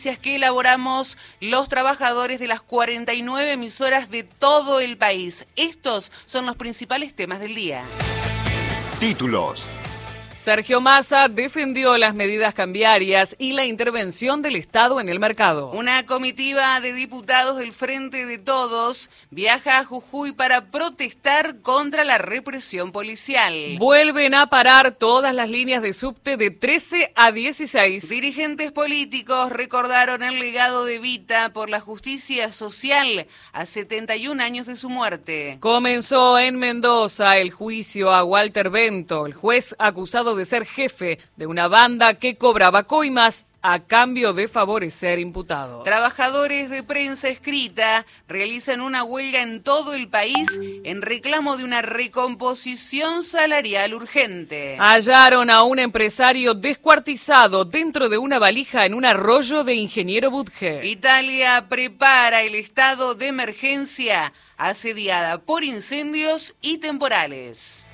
que elaboramos los trabajadores de las 49 emisoras de todo el país. Estos son los principales temas del día. Títulos. Sergio Massa defendió las medidas cambiarias y la intervención del Estado en el mercado. Una comitiva de diputados del Frente de Todos viaja a Jujuy para protestar contra la represión policial. Vuelven a parar todas las líneas de subte de 13 a 16. Dirigentes políticos recordaron el legado de Vita por la justicia social a 71 años de su muerte. Comenzó en Mendoza el juicio a Walter Bento, el juez acusado de ser jefe de una banda que cobraba coimas a cambio de favorecer imputados. Trabajadores de prensa escrita realizan una huelga en todo el país en reclamo de una recomposición salarial urgente. Hallaron a un empresario descuartizado dentro de una valija en un arroyo de Ingeniero Budge. Italia prepara el estado de emergencia asediada por incendios y temporales.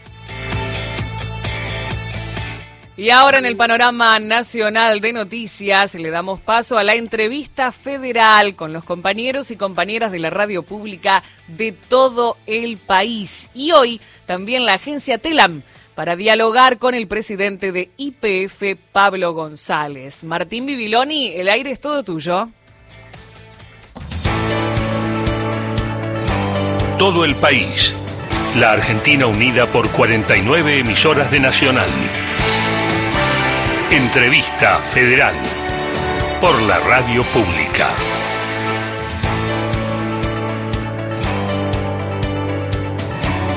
Y ahora en el panorama nacional de noticias le damos paso a la entrevista federal con los compañeros y compañeras de la radio pública de todo el país. Y hoy también la agencia TELAM para dialogar con el presidente de IPF, Pablo González. Martín Bibiloni, el aire es todo tuyo. Todo el país. La Argentina unida por 49 emisoras de Nacional. Entrevista Federal por la Radio Pública.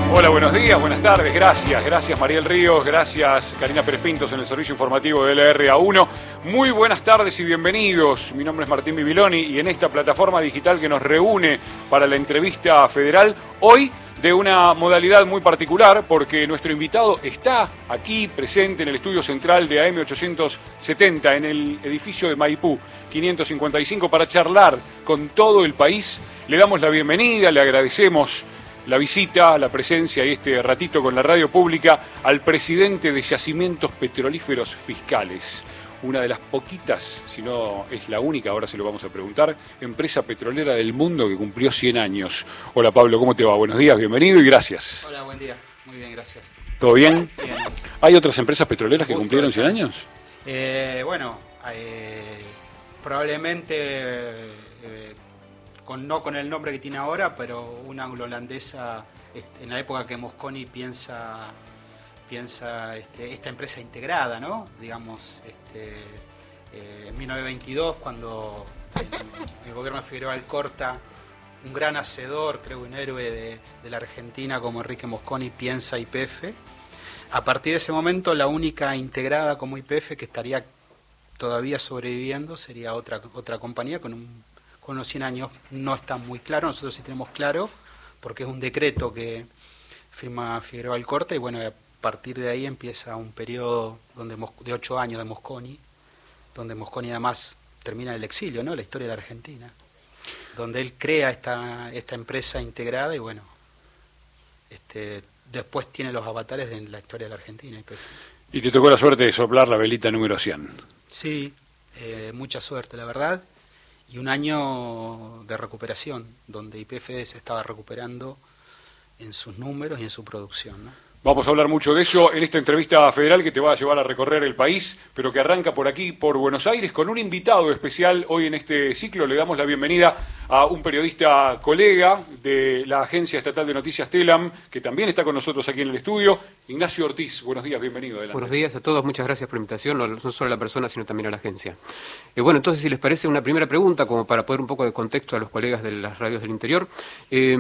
Hola, buenos días, buenas tardes, gracias, gracias Mariel Ríos, gracias Karina Pérez Pintos en el servicio informativo de LRA1. Muy buenas tardes y bienvenidos. Mi nombre es Martín Bibiloni y en esta plataforma digital que nos reúne para la entrevista federal, hoy de una modalidad muy particular porque nuestro invitado está aquí presente en el estudio central de AM870 en el edificio de Maipú 555 para charlar con todo el país. Le damos la bienvenida, le agradecemos la visita, la presencia y este ratito con la radio pública al presidente de Yacimientos Petrolíferos Fiscales una de las poquitas, si no es la única, ahora se lo vamos a preguntar, empresa petrolera del mundo que cumplió 100 años. Hola Pablo, ¿cómo te va? Buenos días, bienvenido y gracias. Hola, buen día. Muy bien, gracias. ¿Todo bien? Bien. ¿Hay otras empresas petroleras que cumplieron 100 años? Eh, bueno, eh, probablemente, no con el nombre que tiene ahora, pero una anglo-holandesa en la época que Mosconi piensa piensa este, esta empresa integrada, ¿no? Digamos, este, eh, en 1922, cuando el, gobierno de Figueroa Alcorta, un gran hacedor, creo un héroe de, la Argentina como Enrique Mosconi, piensa IPF. A partir de ese momento, la única integrada como IPF que estaría todavía sobreviviendo sería otra, otra compañía con, un, con unos 100 años. No está muy claro, nosotros sí tenemos claro, porque es un decreto que firma Figueroa Alcorta y bueno, a partir de ahí empieza un periodo donde, de ocho años de Mosconi, donde Mosconi además termina el exilio, ¿no? la historia de la Argentina, donde él crea esta, esta empresa integrada y bueno, este, después tiene los avatares de la historia de la Argentina. Y te tocó la suerte de soplar la velita número 100. Sí, eh, mucha suerte, la verdad, y un año de recuperación, donde IPF se estaba recuperando en sus números y en su producción. ¿no? Vamos a hablar mucho de eso en esta entrevista federal que te va a llevar a recorrer el país, pero que arranca por aquí, por Buenos Aires, con un invitado especial hoy en este ciclo. Le damos la bienvenida a un periodista colega de la Agencia Estatal de Noticias TELAM, que también está con nosotros aquí en el estudio, Ignacio Ortiz. Buenos días, bienvenido. Adelante. Buenos días a todos, muchas gracias por la invitación, no, solo a la persona, sino también a la agencia. Eh, bueno, entonces, si les parece una primera pregunta, como para poner un poco de contexto a los colegas de las radios del interior. Eh,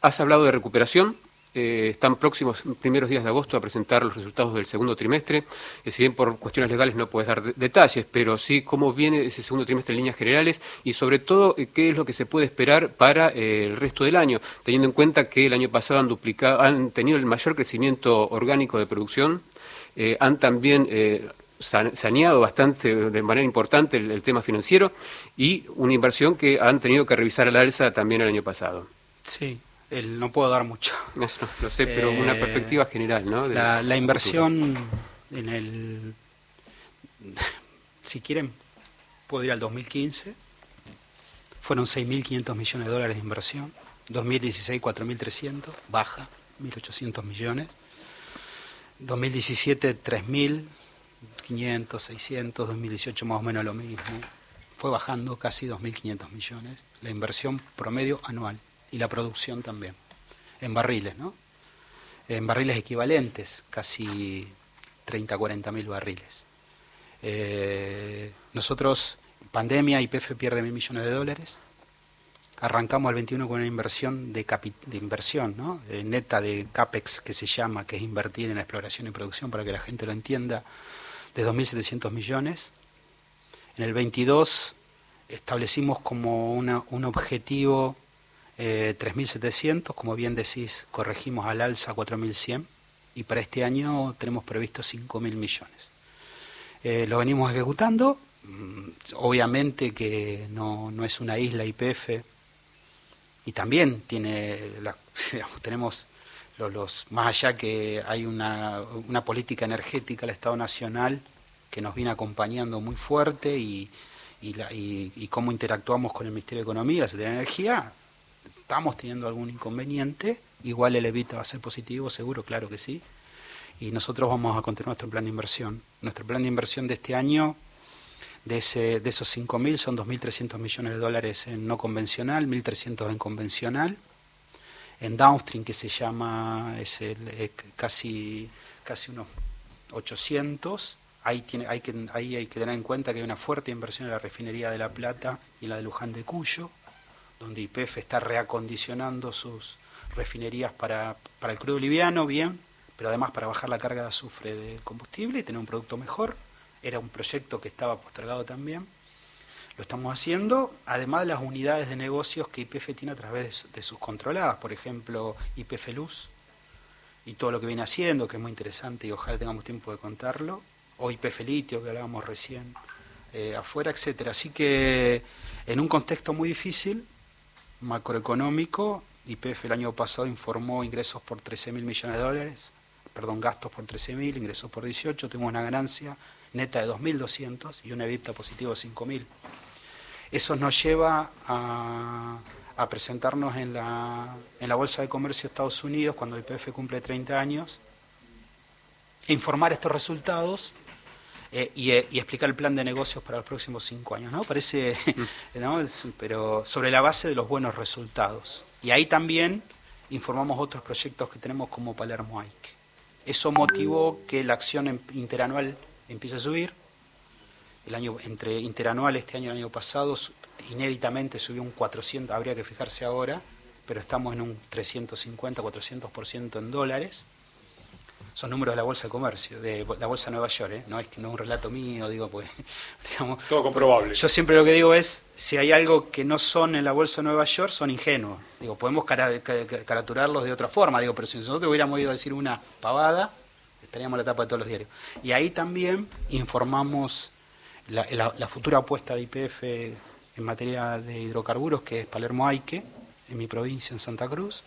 has hablado de recuperación, eh, están próximos, primeros días de agosto, a presentar los resultados del segundo trimestre. Eh, si bien por cuestiones legales no puedes dar detalles, pero sí cómo viene ese segundo trimestre en líneas generales y sobre todo eh, qué es lo que se puede esperar para el resto del año, teniendo en cuenta que el año pasado han, duplicado, han tenido el mayor crecimiento orgánico de producción, han también saneado bastante de manera importante el, el tema financiero y una inversión que han tenido que revisar a la alza también el año pasado. Sí, no puedo dar mucho. Eso, lo sé, pero una eh, perspectiva general, ¿no? la, inversión en el... Si quieren, puedo ir al 2015, fueron 6.500 millones de dólares de inversión, 2016 4.300, baja, 1.800 millones, 2017 3.500, 600, 2018 más o menos lo mismo, fue bajando casi 2.500 millones la inversión promedio anual y la producción también, en barriles, ¿no? En barriles equivalentes, casi 30, 40 mil barriles. Eh, nosotros, pandemia, IPF pierde mil millones de dólares. Arrancamos el 21 con una inversión de, de inversión, ¿no? neta de CAPEX, que se llama, que es invertir en exploración y producción, para que la gente lo entienda, de 2.700 millones. En el 22 establecimos como una, un objetivo eh, 3.700, como bien decís, corregimos al alza 4.100 y para este año tenemos previsto 5.000 millones. Eh, lo venimos ejecutando, mm, obviamente que no, no, es una isla IPF y también tiene, la, tenemos los, los, más allá que hay una, una política energética del Estado Nacional que nos viene acompañando muy fuerte y, y, la, y, y, cómo interactuamos con el Ministerio de Economía y la Secretaría de Energía, estamos teniendo algún inconveniente. Igual el evita va a ser positivo, seguro, claro que sí. Y nosotros vamos a continuar nuestro plan de inversión. Nuestro plan de inversión de este año, de, ese, de esos 5.000, son 2.300 millones de dólares en no convencional, 1.300 en convencional. En downstream, que se llama, es el, casi, casi unos 800 Ahí, tiene, hay que, ahí hay que tener en cuenta que hay una fuerte inversión en la refinería de La Plata y en la de Luján de Cuyo, donde IPF está reacondicionando sus refinerías para, para el crudo liviano, bien, pero además para bajar la carga de azufre del combustible y tener un producto mejor. Era un proyecto que estaba postergado también. Lo estamos haciendo, además de las unidades de negocios que IPF tiene a través de sus controladas, por ejemplo, IPF Luz y todo lo que viene haciendo, que es muy interesante y ojalá tengamos tiempo de contarlo o IPF litio que hablábamos recién eh, afuera, etcétera. Así que en un contexto muy difícil, macroeconómico, IPF el año pasado informó ingresos por 13 mil millones de dólares, perdón, gastos por 13 mil, ingresos por 18, tenemos una ganancia neta de 2.200 y un EBITDA positivo de 5.000. Eso nos lleva a, a presentarnos en la, en la Bolsa de Comercio de Estados Unidos cuando IPF cumple 30 años, informar estos resultados eh, y, eh, y, explicar el plan de negocios para los próximos cinco años, ¿no? Parece, ¿no? pero sobre la base de los buenos resultados. Y ahí también informamos otros proyectos que tenemos como Palermo Ike. Eso motivó que la acción interanual empiece a subir. El año entre interanual este año y el año pasado inéditamente subió un 400, habría que fijarse ahora, pero estamos en un 350, 400% en dólares son números de la Bolsa de Comercio, de la Bolsa de Nueva York, ¿eh? no es que no es un relato mío, digo, pues, digamos... Todo comprobable. Yo siempre lo que digo es, si hay algo que no son en la Bolsa de Nueva York, son ingenuos. Digo, podemos cara, caraturarlos de otra forma, digo, pero si nosotros hubiéramos ido a decir una pavada, estaríamos en la tapa de todos los diarios. Y ahí también informamos la, la, la futura apuesta de IPF en materia de hidrocarburos, que es Palermo Aike, en mi provincia, en Santa Cruz,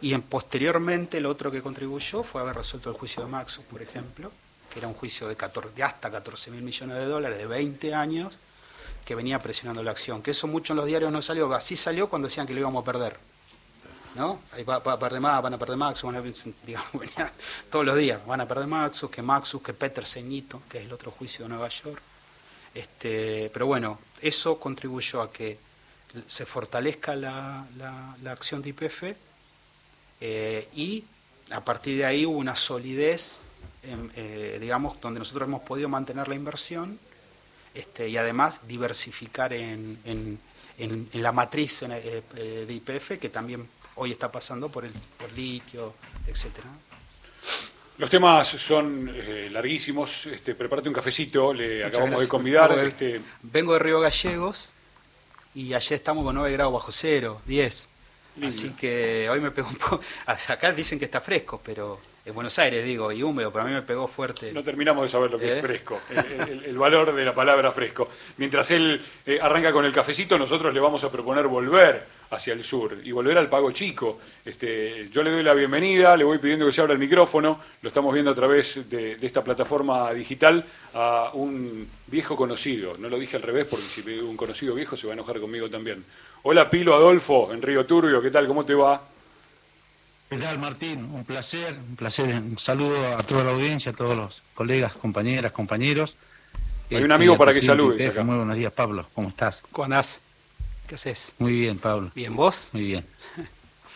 y en, posteriormente lo otro que contribuyó fue haber resuelto el juicio de Maxus, por ejemplo, que era un juicio de, 14, de hasta 14 mil millones de dólares, de 20 años, que venía presionando la acción. Que eso mucho en los diarios no salió, así salió cuando decían que lo íbamos a perder. ¿No? Ahí va, va a perder más, van a perder Maxus, van a, digamos, todos los días, van a perder Maxus, que Maxus, que Peter Ceñito, que es el otro juicio de Nueva York. Este, pero bueno, eso contribuyó a que se fortalezca la, la, la acción de IPF eh, y a partir de ahí hubo una solidez, eh, digamos, donde nosotros hemos podido mantener la inversión este, y además diversificar en, en, en, en la matriz eh, de IPF, que también hoy está pasando por el por litio, etcétera. Los temas son eh, larguísimos. Este, prepárate un cafecito, le Muchas acabamos gracias. de convidar. Vengo de, este... vengo de Río Gallegos y ayer estamos con 9 grados bajo cero, 10. Lindo. Así que hoy me pego un poco. Acá dicen que está fresco, pero en Buenos Aires, digo, y húmedo, pero a mí me pegó fuerte. No terminamos de saber lo que ¿Eh? es fresco, el, el- el valor de la palabra fresco. Mientras él eh, arranca con el cafecito, nosotros le vamos a proponer volver hacia el sur y volver al Pago Chico. Este, yo le doy la bienvenida, le voy pidiendo que se abra el micrófono, lo estamos viendo a través de, de esta plataforma digital, a un viejo conocido. No lo dije al revés porque si veo un conocido viejo se va a enojar conmigo también. Hola Pilo Adolfo, en Río Turbio, ¿qué tal? ¿Cómo te va? ¿Qué tal, Martín? Un placer, un placer. Un saludo a toda la audiencia, a todos los colegas, compañeras, compañeros. Hay un amigo al para que saludes acá. Muy buenos días, Pablo. ¿Cómo estás? ¿Cómo andás? ¿Qué haces? Muy bien, Pablo. ¿Bien vos? Muy bien.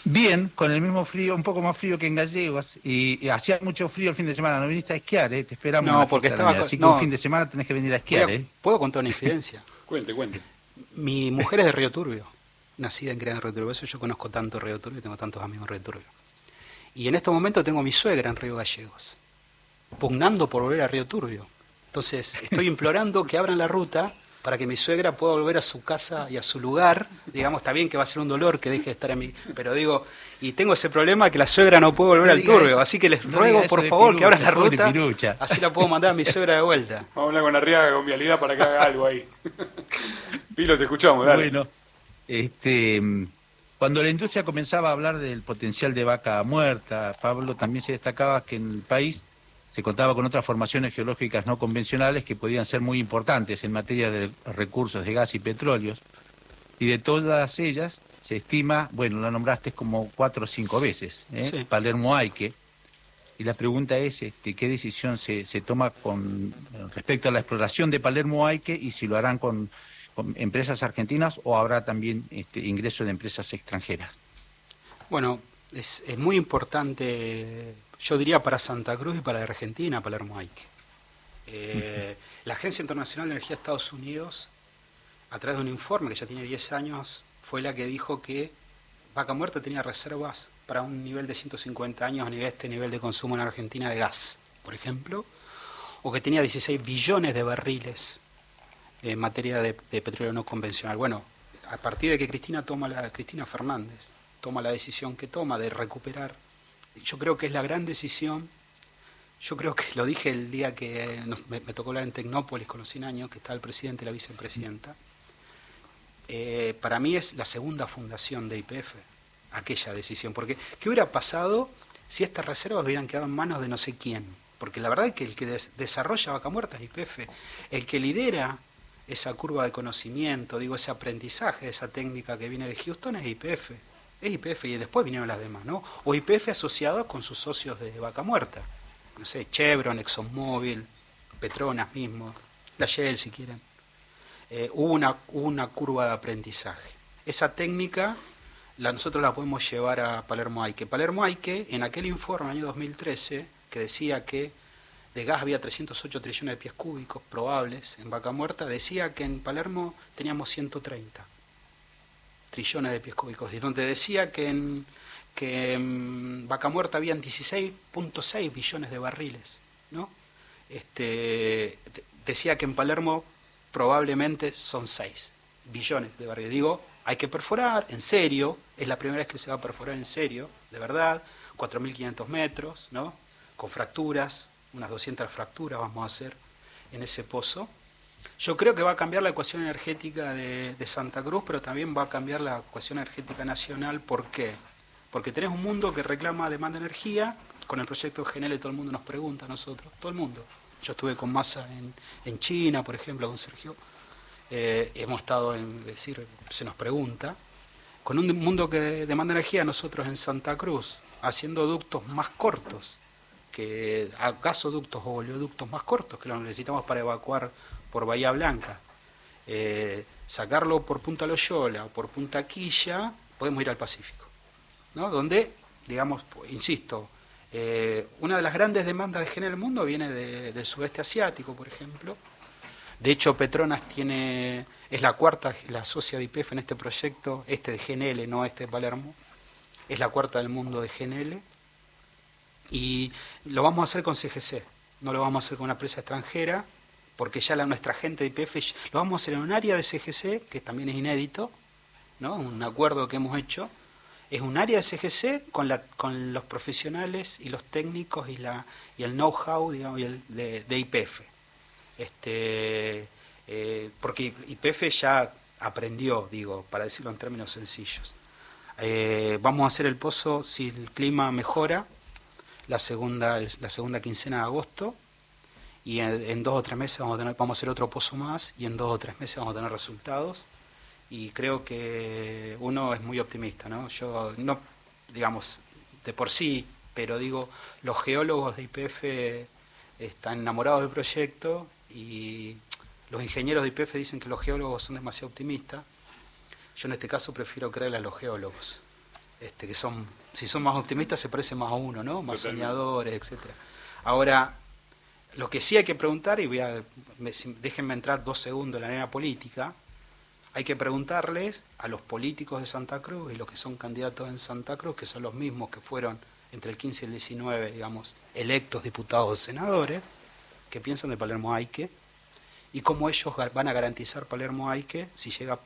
Bien, con el mismo frío, un poco más frío que en Gallegos. Y, y hacía mucho frío el fin de semana. No viniste a esquiar, ¿eh? Te esperamos. No, porque estaba. Así que un no. fin de semana tenés que venir a esquiar, a- ¿eh? ¿Puedo contar una infidencia? Cuente, cuente. Mi mujer es de Río Turbio, nacida en criada en Río Turbio, por eso yo conozco tanto Río Turbio y tengo tantos amigos en Río Turbio. Y en este momento tengo a mi suegra en Río Gallegos, pugnando por volver a Río Turbio. Entonces estoy implorando que abran la ruta para que mi suegra pueda volver a su casa y a su lugar. Digamos, está bien que va a ser un dolor que deje de estar en mi... Pero digo, y tengo ese problema que la suegra no puede volver No al Turbio, eso. así que les No ruego por favor que abran la ruta, Pirucha. así la puedo mandar a mi suegra de vuelta. Vamos a hablar con Arriaga con vialidad para que haga algo ahí. Pilo, te escuchamos, dale. Bueno, este, cuando la industria comenzaba a hablar del potencial de vaca muerta, Pablo, también se destacaba que en el país se contaba con otras formaciones geológicas no convencionales que podían ser muy importantes en materia de recursos de gas y petróleos. Y de todas ellas se estima, bueno, la nombraste como cuatro o cinco veces, ¿eh? Sí. Palermo Aike. Y la pregunta es, este, ¿qué decisión se, se toma con respecto a la exploración de Palermo Aike y si lo harán con empresas argentinas o habrá también este, ingreso de empresas extranjeras? Bueno, es, es muy importante, yo diría para Santa Cruz y para la Argentina, Palermo Aike. Eh, La Agencia Internacional de Energía de Estados Unidos, a través de un informe que ya tiene 10 años, fue la que dijo que Vaca Muerta tenía reservas para un nivel de 150 años a nivel este nivel de consumo en Argentina de gas, por ejemplo, o que tenía 16 billones de barriles en materia de, petróleo no convencional. Bueno, a partir de que Cristina toma la Cristina Fernández toma la decisión que toma de recuperar, yo creo que es la gran decisión. Yo creo que lo dije el día que nos- me, me tocó hablar en Tecnópolis con los 100 años, que está el presidente y la vicepresidenta. Eh, para mí es la segunda fundación de IPF, aquella decisión. Porque, ¿qué hubiera pasado si estas reservas hubieran quedado en manos de no sé quién? Porque la verdad es que el que des- desarrolla Vaca Muerta es IPF. El que lidera esa curva de conocimiento, digo, ese aprendizaje, esa técnica que viene de Houston es IPF. Es IPF y después vinieron las demás, ¿no? O IPF asociados con sus socios de Vaca Muerta. No sé, Chevron, ExxonMobil, Petronas mismo, la Shell si quieren eh, hubo, una, una curva de aprendizaje. Esa técnica la, nosotros la podemos llevar a Palermo Aike. Palermo Aike, en aquel informe, año 2013, que decía que de gas había 308 trillones de pies cúbicos probables en Vaca Muerta, decía que en Palermo teníamos 130 trillones de pies cúbicos, y donde decía que en, que en Vaca Muerta habían 16.6 billones de barriles, ¿no? Este, de- decía que en Palermo probablemente son 6 billones de barriles. Digo, hay que perforar, en serio, es la primera vez que se va a perforar en serio, de verdad, 4.500 metros, ¿no? Con fracturas, unas 200 fracturas vamos a hacer en ese pozo. Yo creo que va a cambiar la ecuación energética de, Santa Cruz, pero también va a cambiar la ecuación energética nacional. ¿Por qué? Porque tenés un mundo que reclama demanda de energía, con el proyecto GNL todo el mundo nos pregunta nosotros, todo el mundo. Yo estuve con Massa en, en China, por ejemplo, con Sergio. Eh, hemos estado en, es decir, se nos pregunta. Con un mundo que demanda energía, nosotros en Santa Cruz, haciendo ductos más cortos, que a- gasoductos o oleoductos más cortos que los necesitamos para evacuar por Bahía Blanca, eh, sacarlo por Punta Loyola o por Punta Quilla, podemos ir al Pacífico, ¿no? Donde, digamos, insisto, eh, una de las grandes demandas de GNL del mundo viene de- del sudeste asiático, por ejemplo. De hecho, Petronas tiene es la cuarta, la socia de IPF en este proyecto, este de GNL, no este de Palermo, es la cuarta del mundo de GNL. Y lo vamos a hacer con CGC, no lo vamos a hacer con una empresa extranjera, porque ya la, nuestra gente de IPF, lo vamos a hacer en un área de CGC, que también es inédito, ¿no? un acuerdo que hemos hecho, Es un área de CGC con, la, con los profesionales y los técnicos y, la, y el know-how de IPF. Este, eh, porque IPF ya aprendió, digo, para decirlo en términos sencillos. Eh, vamos a hacer el pozo si el clima mejora la segunda, la segunda quincena de agosto y en, dos o tres meses vamos a, tener, vamos a hacer otro pozo más y en dos o tres meses vamos a tener resultados y creo que uno es muy optimista, ¿no? Yo no, digamos, de por sí, pero digo, los geólogos de IPF están enamorados del proyecto y los ingenieros de IPF dicen que los geólogos son demasiado optimistas. Yo en este caso prefiero creerle a los geólogos, este, que son, si son más optimistas se parecen más a uno, ¿no? Más soñadores, etcétera. Ahora, lo que sí hay que preguntar, y voy a, déjenme entrar dos segundos en la arena política, hay que preguntarles a los políticos de Santa Cruz y los que son candidatos en Santa Cruz, que son los mismos que fueron entre el 15 y el 19, digamos, electos diputados o senadores, que piensan de Palermo Aike y cómo ellos van a garantizar Palermo Aike si llega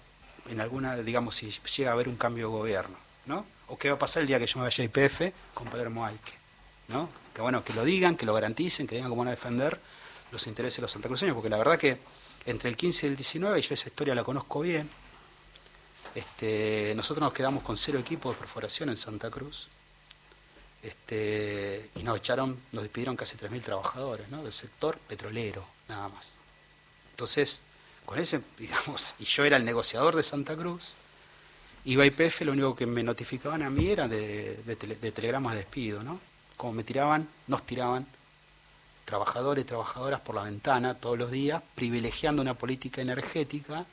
en alguna, digamos, si llega a haber un cambio de gobierno, ¿no? O qué va a pasar el día que yo me vaya a IPF con Palermo Aike, ¿no? Que bueno, que lo digan, que lo garanticen, que digan cómo van a defender los intereses de los santacruceños, porque la verdad que entre el 15 y el 19, y yo esa historia la conozco bien, este, nosotros nos quedamos con cero equipos de perforación en Santa Cruz, este, y nos echaron, nos despidieron casi 3.000 trabajadores ¿no? del sector petrolero, nada más. Entonces, con ese, digamos, y yo era el negociador de Santa Cruz, iba a IPF, lo único que me notificaban a mí era de, de telegramas de despido, ¿no? Como me tiraban, nos tiraban trabajadores y trabajadoras por la ventana todos los días, privilegiando una política energética,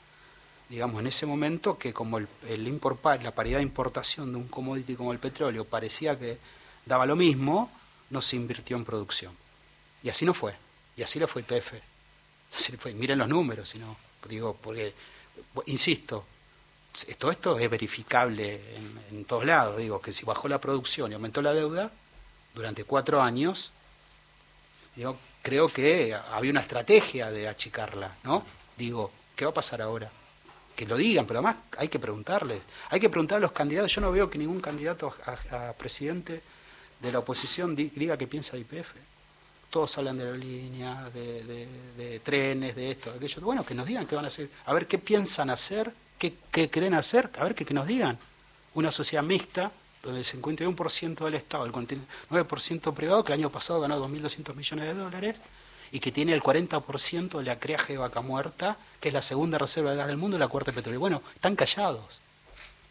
digamos, en ese momento que como el, el la paridad de importación de un commodity como el petróleo parecía que daba lo mismo, no se invirtió en producción. Y así no fue. Y así le fue IPF. Así fue. Miren los números, sino, digo, porque, insisto, todo esto es verificable en, todos lados. Digo, que si bajó la producción y aumentó la deuda, durante cuatro años, digo, creo que había una estrategia de achicarla, ¿no? Digo, ¿qué va a pasar ahora? Que lo digan, pero además hay que preguntarles. Hay que preguntar a los candidatos. Yo no veo que ningún candidato a presidente de la oposición diga que piensa de IPF. Todos hablan de la línea, de, trenes, de esto, de aquello. Bueno, que nos digan qué van a hacer. A ver qué piensan hacer, qué, qué creen hacer, a ver qué, nos digan. Una sociedad mixta, donde el 51% del Estado, el 9% privado, que el año pasado ganó 2.200 millones de dólares, y que tiene el 40% de la creaje de vaca muerta, que es la segunda reserva de gas del mundo y la cuarta de petróleo. Bueno, están callados,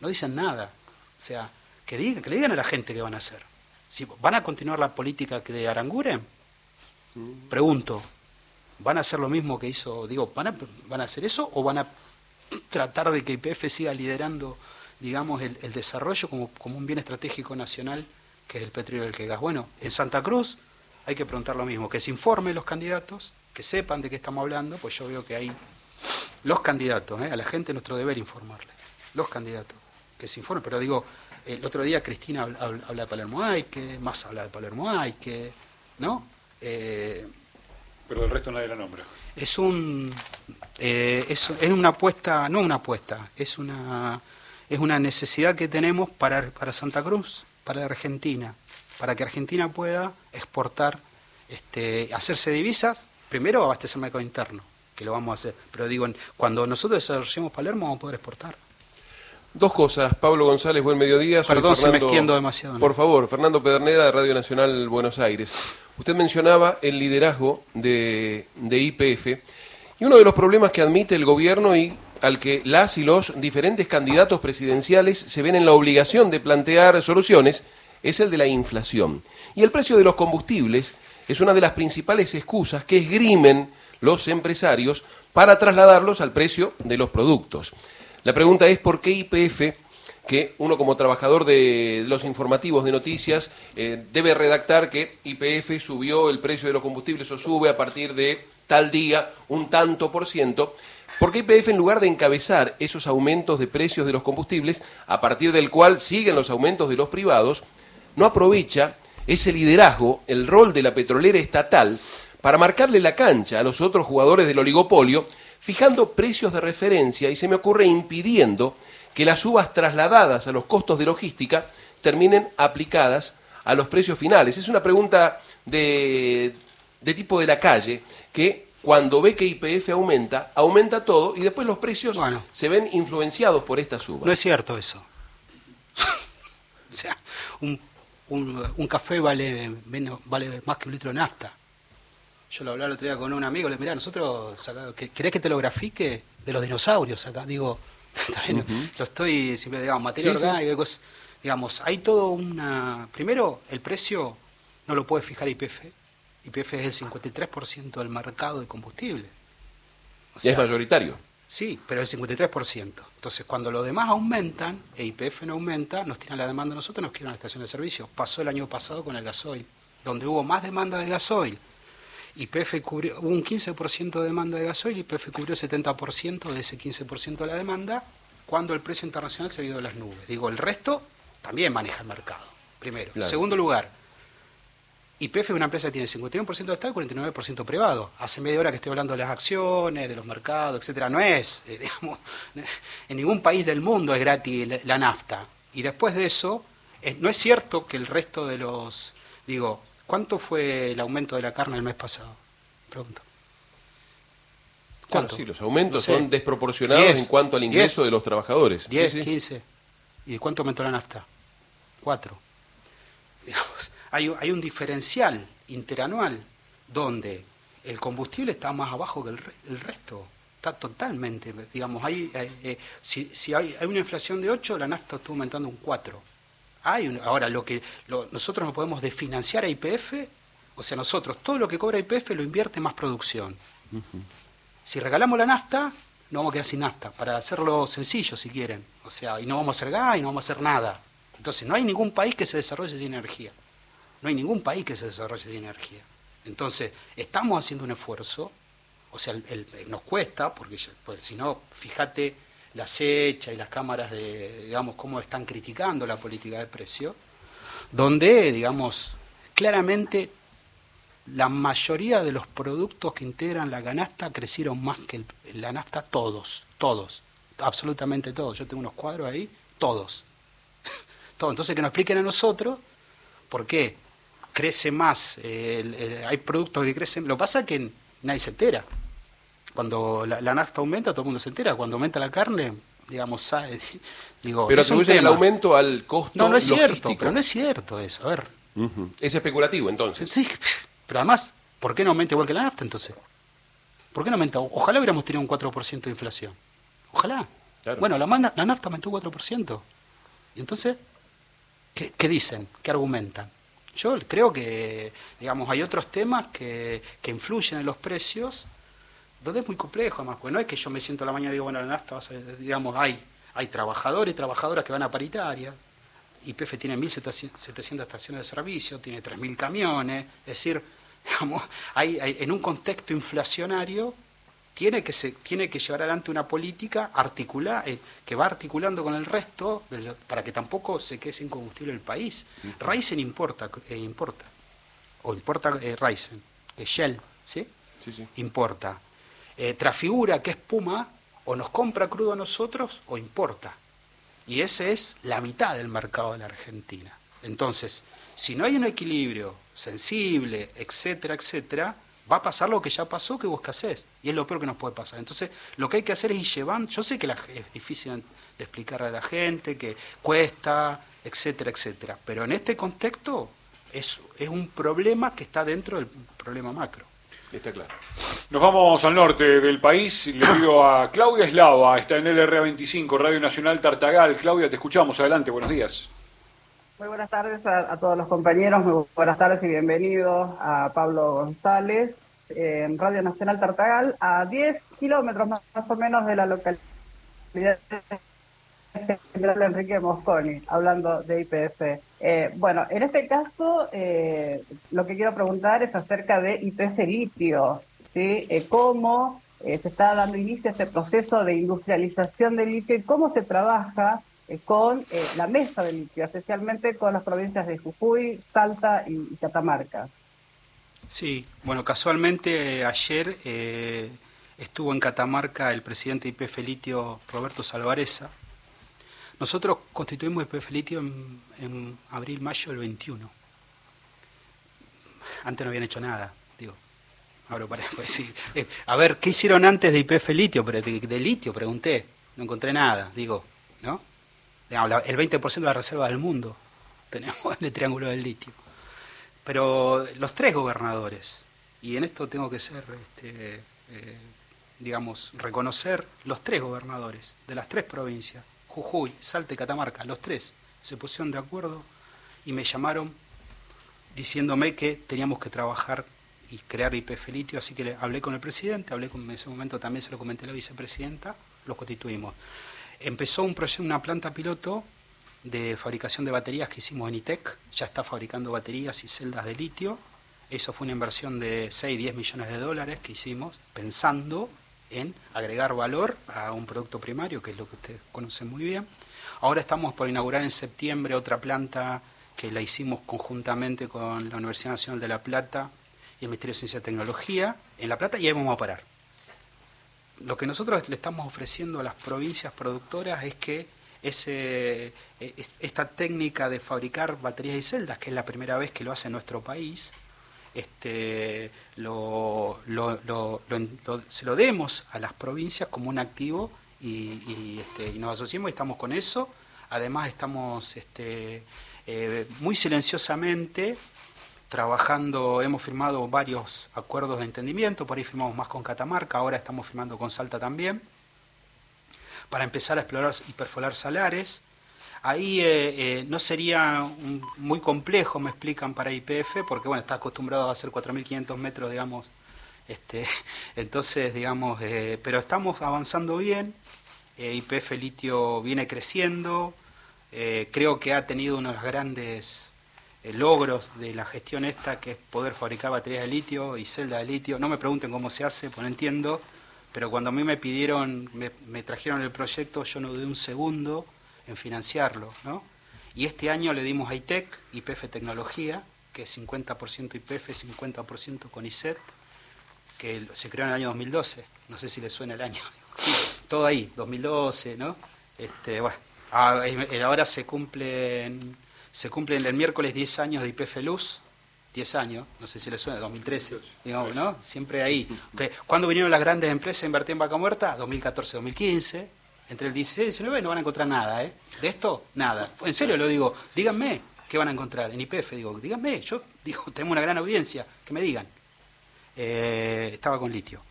no dicen nada. O sea, que, digan, que le digan a la gente qué van a hacer. Si ¿Van a continuar la política que de Aranguren? Pregunto, ¿van a hacer lo mismo que hizo, digo, ¿van a, van a hacer eso o van a tratar de que IPF siga liderando, digamos, el, desarrollo como, como, un bien estratégico nacional que es el petróleo y el gas? Bueno, en Santa Cruz hay que preguntar lo mismo, que se informen los candidatos, que sepan de qué estamos hablando, pues yo veo que hay los candidatos, ¿eh? a la gente nuestro deber informarles, los candidatos, que se informen, pero digo, el otro día Cristina habla, de Palermo que más habla de Palermo que ¿no? Eh, Pero del resto nadie la nombra. Es un eh, es, una apuesta, no una apuesta, es una es una necesidad que tenemos para, para Santa Cruz, para la Argentina, para que Argentina pueda exportar, este, hacerse divisas, primero abastecer el mercado interno, que lo vamos a hacer, pero digo, cuando nosotros desarrollemos Palermo vamos a poder exportar. Dos cosas. Pablo González, buen mediodía. Perdón si me extiendo demasiado. Por favor, Fernando Pedernera de Radio Nacional Buenos Aires. Usted mencionaba el liderazgo de, IPF y uno de los problemas que admite el gobierno y al que las y los diferentes candidatos presidenciales se ven en la obligación de plantear soluciones es el de la inflación. Y el precio de los combustibles es una de las principales excusas que esgrimen los empresarios para trasladarlos al precio de los productos. La pregunta es por qué IPF, que uno como trabajador de los informativos de noticias eh, debe redactar que IPF subió el precio de los combustibles o sube a partir de tal día un tanto por ciento. ¿Por qué IPF, en lugar de encabezar esos aumentos de precios de los combustibles, a partir del cual siguen los aumentos de los privados, no aprovecha ese liderazgo, el rol de la petrolera estatal, para marcarle la cancha a los otros jugadores del oligopolio fijando precios de referencia y se me ocurre impidiendo que las subas trasladadas a los costos de logística terminen aplicadas a los precios finales. Es una pregunta de, de tipo de la calle que cuando ve que IPF aumenta, aumenta todo y después los precios Bueno. se ven influenciados por esta suba. No es cierto eso. o sea, un, un- un café vale, menos, vale más que un litro de nafta. Yo lo hablaba el otro día con un amigo, le mirá, nosotros, saca- ¿querés que te lo grafique de los dinosaurios acá? Digo, lo estoy, siempre digamos, materia Sí, orgánica, cosas. digamos, hay todo una... Primero, el precio no lo puede fijar IPF. IPF es el 53% del mercado de combustible. O es mayoritario. Sí, pero el 53%. Entonces, cuando los demás aumentan, e IPF no aumenta, nos tiran la demanda a nosotros, nos quieren la estación de servicio. Pasó el año pasado con el gasoil, donde hubo más demanda de gasoil. YPF cubrió, hubo un 15% de demanda de gasoil y YPF cubrió 70% de ese 15% de la demanda cuando el precio internacional se ha ido a las nubes. Digo, el resto también maneja el mercado, primero. Claro. Segundo lugar, YPF es una empresa que tiene 51% de Estado y 49% privado. Hace media hora que estoy hablando de las acciones, de los mercados, etcétera. No es, eh, digamos, en ningún país del mundo es gratis la, la nafta. Y después de eso, es- no es cierto que el resto de los, digo, ¿cuánto fue el aumento de la carne el mes pasado? Pregunto. Claro, ¿Cuánto? sí, los aumentos No sé. son desproporcionados Diez, en cuanto al ingreso diez, de los trabajadores. 10, Sí, sí. 15. ¿Y de cuánto aumentó la nafta? 4. Digamos, hay, un- hay un diferencial interanual donde el combustible está más abajo que el, re- el resto. Está totalmente, digamos, hay, eh, eh, si, si hay, hay una inflación de 8, la nafta está aumentando un 4. Hay un- ahora, lo que lo- nosotros no podemos desfinanciar a IPF, o sea, nosotros todo lo que cobra IPF lo invierte en más producción. Si regalamos la nafta, no vamos a quedar sin nafta, para hacerlo sencillo si quieren. O sea, y no vamos a hacer gas y no vamos a hacer nada. Entonces, no hay ningún país que se desarrolle sin energía. No hay ningún país que se desarrolle sin energía. Entonces, estamos haciendo un esfuerzo, o sea, el- el- nos cuesta, porque, porque si no, fíjate la acecha y las cámaras de, digamos, cómo están criticando la política de precio, donde, digamos, claramente la mayoría de los productos que integran la canasta crecieron más que el- la nafta, todos, todos, absolutamente todos. Yo tengo unos cuadros ahí, todos. Todo. Entonces que nos expliquen a nosotros por qué crece más, eh, el- hay productos que crecen, lo pasa que nadie se entera. Cuando la, la nafta aumenta, todo el mundo se entera. Cuando aumenta la carne, digamos, sabe, digo, Pero un atribuyen el aumento al costo No, no es cierto, logístico. pero no es cierto eso. A ver. Es especulativo, entonces. Sí, pero además, ¿por qué no aumenta igual que la nafta entonces? ¿Por qué no aumenta? Ojalá hubiéramos tenido un 4% de inflación. Ojalá. Claro. Bueno, la, nafta aumentó 4%. ¿Y entonces? ¿Qué, qué dicen? ¿Qué argumentan? Yo creo que, digamos, hay otros temas que, que influyen en los precios, donde es muy complejo, además, porque no es que yo me siento a la mañana y digo, bueno, la nafta va a salir, digamos, hay, hay trabajadores y trabajadoras que van a paritaria, YPF tiene 1.700 estaciones de servicio, tiene 3.000 camiones, es decir, digamos, hay, hay- en un contexto inflacionario tiene que, se, tiene que llevar adelante una política articulada, eh, que va articulando con el resto de lo- para que tampoco se quede sin combustible el país. Ryzen importa, eh, importa, o importa eh, Ryzen, Shell, ¿sí? Sí, sí. Importa. Eh, que es Puma, o nos compra crudo a nosotros o importa. Y ese es la mitad del mercado de la Argentina. Entonces, si no hay un equilibrio sensible, etcétera, etcétera, va a pasar lo que ya pasó, que hubo escasez. Y es lo peor que nos puede pasar. Entonces, lo que hay que hacer es ir llevando. Yo sé que es difícil de explicar a la gente, que cuesta, etcétera, etcétera. Pero en este contexto es un problema que está dentro del problema macro. Está claro. Nos vamos al norte del país. Le pido a Claudia Eslava, está en LRA25, Radio Nacional Tartagal. Claudia, te escuchamos. Adelante, buenos días. Muy buenas tardes a, a todos los compañeros, muy buenas tardes y bienvenidos a Pablo González en Radio Nacional Tartagal, a 10 kilómetros más, más o menos de la localidad General Enrique Mosconi, hablando de IPF. Eh, bueno, en este caso, eh, lo que quiero preguntar es acerca de IPF litio, ¿sí? Eh, ¿Cómo eh, se está dando inicio a este proceso de industrialización del litio y cómo se trabaja con la mesa del litio, especialmente con las provincias de Jujuy, Salta y, Catamarca? Sí, bueno, casualmente ayer estuvo en Catamarca el presidente de IPF Litio, Roberto Salvareza, Nosotros constituimos YPF Litio en, abril, mayo del 21. Antes no habían hecho nada, digo. Ahora para pues, sí. Eh, a ver, ¿qué hicieron antes de YPF Litio? De, de litio pregunté, no encontré nada, digo, ¿no? El 20% de la reserva del mundo tenemos en el Triángulo del Litio. Pero los tres gobernadores, y en esto tengo que ser, este, eh, digamos, reconocer los tres gobernadores de las tres provincias, Jujuy, Salta y Catamarca, los tres se pusieron de acuerdo y me llamaron diciéndome que teníamos que trabajar y crear IPF litio, así que le hablé con el presidente, hablé con, en ese momento también se lo comenté a la vicepresidenta, los constituimos. Empezó un proyecto, una planta piloto de fabricación de baterías que hicimos en ITEC, ya está fabricando baterías y celdas de litio, eso fue una inversión de 6, 10 millones de dólares que hicimos pensando en agregar valor a un producto primario, que es lo que ustedes conocen muy bien. Ahora estamos por inaugurar en septiembre otra planta que la hicimos conjuntamente con la Universidad Nacional de La Plata y el Ministerio de Ciencia y Tecnología en La Plata y ahí vamos a parar. Lo que nosotros le estamos ofreciendo a las provincias productoras es que es- esta técnica de fabricar baterías y celdas, que es la primera vez que lo hace nuestro país, este, se lo demos a las provincias como un activo y, este, nos asociemos y estamos con eso. Además estamos este, eh, muy silenciosamente trabajando, hemos firmado varios acuerdos de entendimiento, por ahí firmamos más con Catamarca, ahora estamos firmando con Salta también, para empezar a explorar y perforar salares. Ahí eh, eh, no sería un- muy complejo, me explican, para IPF, porque bueno, está acostumbrado a hacer 4.500 metros, digamos. Este, entonces, digamos, eh, pero estamos avanzando bien. eh, IPF Litio viene creciendo. eh, creo que ha tenido uno de los grandes eh, logros de la gestión esta, que es poder fabricar baterías de litio y celdas de litio. No me pregunten cómo se hace, pues no entiendo. Pero cuando a mí me pidieron, me, me trajeron el proyecto, yo no dudé un segundo en financiarlo, ¿no? Y este año le dimos a ITEC, IPF Tecnología, que es 50% IPF, 50% CONICET, que se creó en el año 2012. No sé si le suena el año. Todo ahí, 2012, ¿no? Este, bueno, ah, ahora se cumplen, se cumplen el miércoles 10 años de IPF Luz, 10 años, no sé si le suena, 2013, digamos, ¿no? Siempre ahí. ¿Cuándo vinieron las grandes empresas a invertir en vaca muerta? 2014-2015. Entre el 16 y el 19 no van a encontrar nada, ¿eh? De esto, nada. En serio lo digo, díganme qué van a encontrar en IPF, digo, díganme, yo digo, tenemos una gran audiencia, que me digan. Eh, estaba con litio.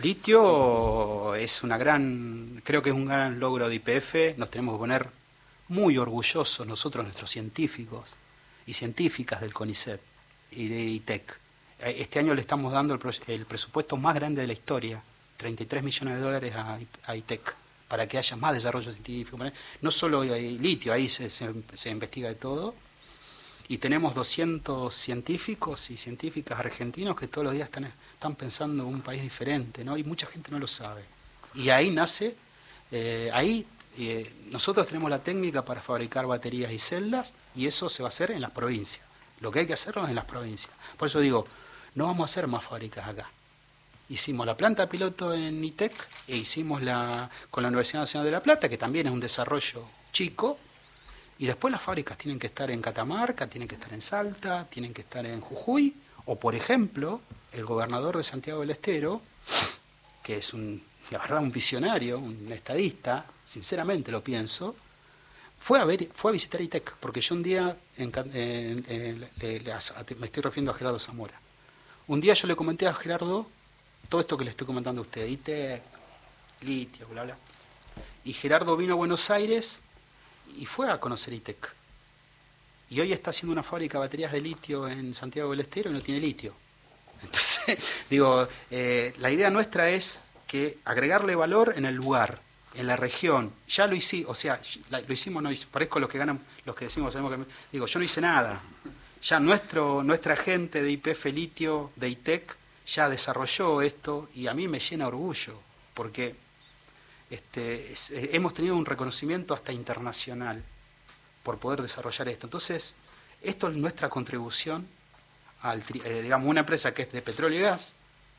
Litio es una gran, creo que es un gran logro de IPF, nos tenemos que poner muy orgullosos nosotros, nuestros científicos y científicas del CONICET y de ITEC. Eh, Este año le estamos dando el, el presupuesto más grande de la historia, 33 millones de dólares a ITEC, para que haya más desarrollo científico. No solo hay litio, ahí se, investiga de todo. Y tenemos 200 científicos y científicas argentinos que todos los días están, están pensando en un país diferente, ¿no? Y mucha gente no lo sabe. Y ahí nace, eh, ahí eh, nosotros tenemos la técnica para fabricar baterías y celdas y eso se va a hacer en las provincias. Lo que hay que hacerlo es en las provincias. Por eso digo, no vamos a hacer más fábricas acá. Hicimos la planta piloto en ITEC e hicimos la con la Universidad Nacional de La Plata, que también es un desarrollo chico, y después las fábricas tienen que estar en Catamarca, tienen que estar en Salta, tienen que estar en Jujuy, o por ejemplo, el gobernador de Santiago del Estero, que es un, la verdad, un visionario, un estadista, sinceramente lo pienso, fue a ver, fue a visitar ITEC, porque yo un día, en me estoy refiriendo a Gerardo Zamora, un día yo le comenté a Gerardo todo esto que le estoy comentando a usted, ITEC, litio, bla, bla. Y Gerardo vino a Buenos Aires y fue a conocer ITEC. Y hoy está haciendo una fábrica de baterías de litio en Santiago del Estero y no tiene litio. Entonces, digo, eh, la idea nuestra es que agregarle valor en el lugar, en la región. Ya lo hicimos, o sea, lo hicimos, no hice- parezco los que ganan, los que decimos, sabemos que, digo, yo no hice nada. Ya nuestro, nuestra gente de IPF Litio, de ITEC, ya desarrolló esto y a mí me llena orgullo, porque este, es- eh, hemos tenido un reconocimiento hasta internacional por poder desarrollar esto. Entonces, esto es nuestra contribución al, eh, digamos, una empresa que es de petróleo y gas,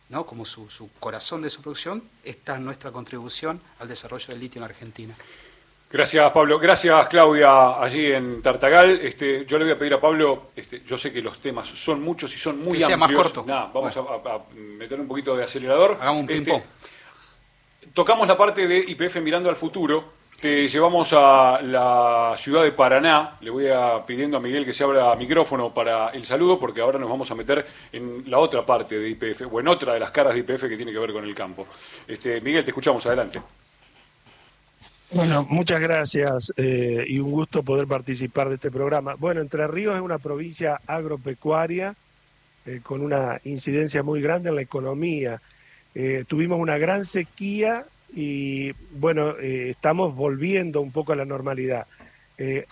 ¿no? como su, su corazón de su producción, esta es nuestra contribución al desarrollo del litio en Argentina. Gracias, Pablo. Gracias, Claudia, allí en Tartagal. Este, yo le voy a pedir a Pablo, este, yo sé que los temas son muchos y son muy Que sea amplios. más corto. Vamos a, a- a meter un poquito de acelerador. Hagamos un Este. Tocamos la parte de IPF mirando al futuro. Te llevamos a la ciudad de Paraná. Le voy a pidiendo a Miguel que se abra micrófono para el saludo, porque ahora nos vamos a meter en la otra parte de IPF, o en otra de las caras de IPF que tiene que ver con el campo. Este, Miguel, te escuchamos, adelante. Bueno, muchas gracias eh, y un gusto poder participar de este programa. Bueno, Entre Ríos es una provincia agropecuaria eh, con una incidencia muy grande en la economía. Eh, tuvimos una gran sequía y bueno, estamos volviendo un poco a la normalidad.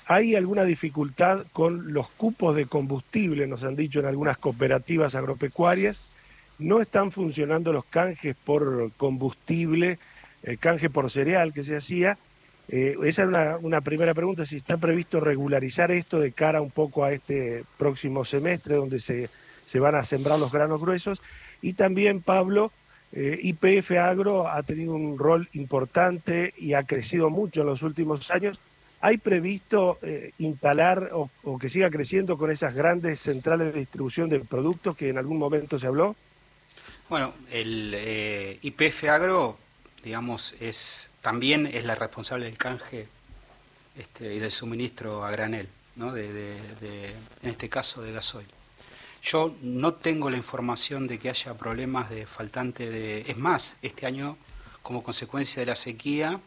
Hay alguna dificultad con los cupos de combustible, nos han dicho en algunas cooperativas agropecuarias. No están funcionando los canjes por combustible, eh, canje por cereal que se hacía. Eh, esa era una, una primera pregunta, si está previsto regularizar esto de cara un poco a este próximo semestre donde se, se van a sembrar los granos gruesos. Y también, Pablo, eh, IPF Agro ha tenido un rol importante y ha crecido mucho en los últimos años. ¿Hay previsto eh, instalar o, que siga creciendo con esas grandes centrales de distribución de productos que en algún momento se habló? Bueno, el IPF Agro, digamos, es también es la responsable del canje este, y del suministro a granel, ¿no? De, en este caso de gasoil. Yo no tengo la información de que haya problemas de faltante de... Es más, este año, como consecuencia de la sequía,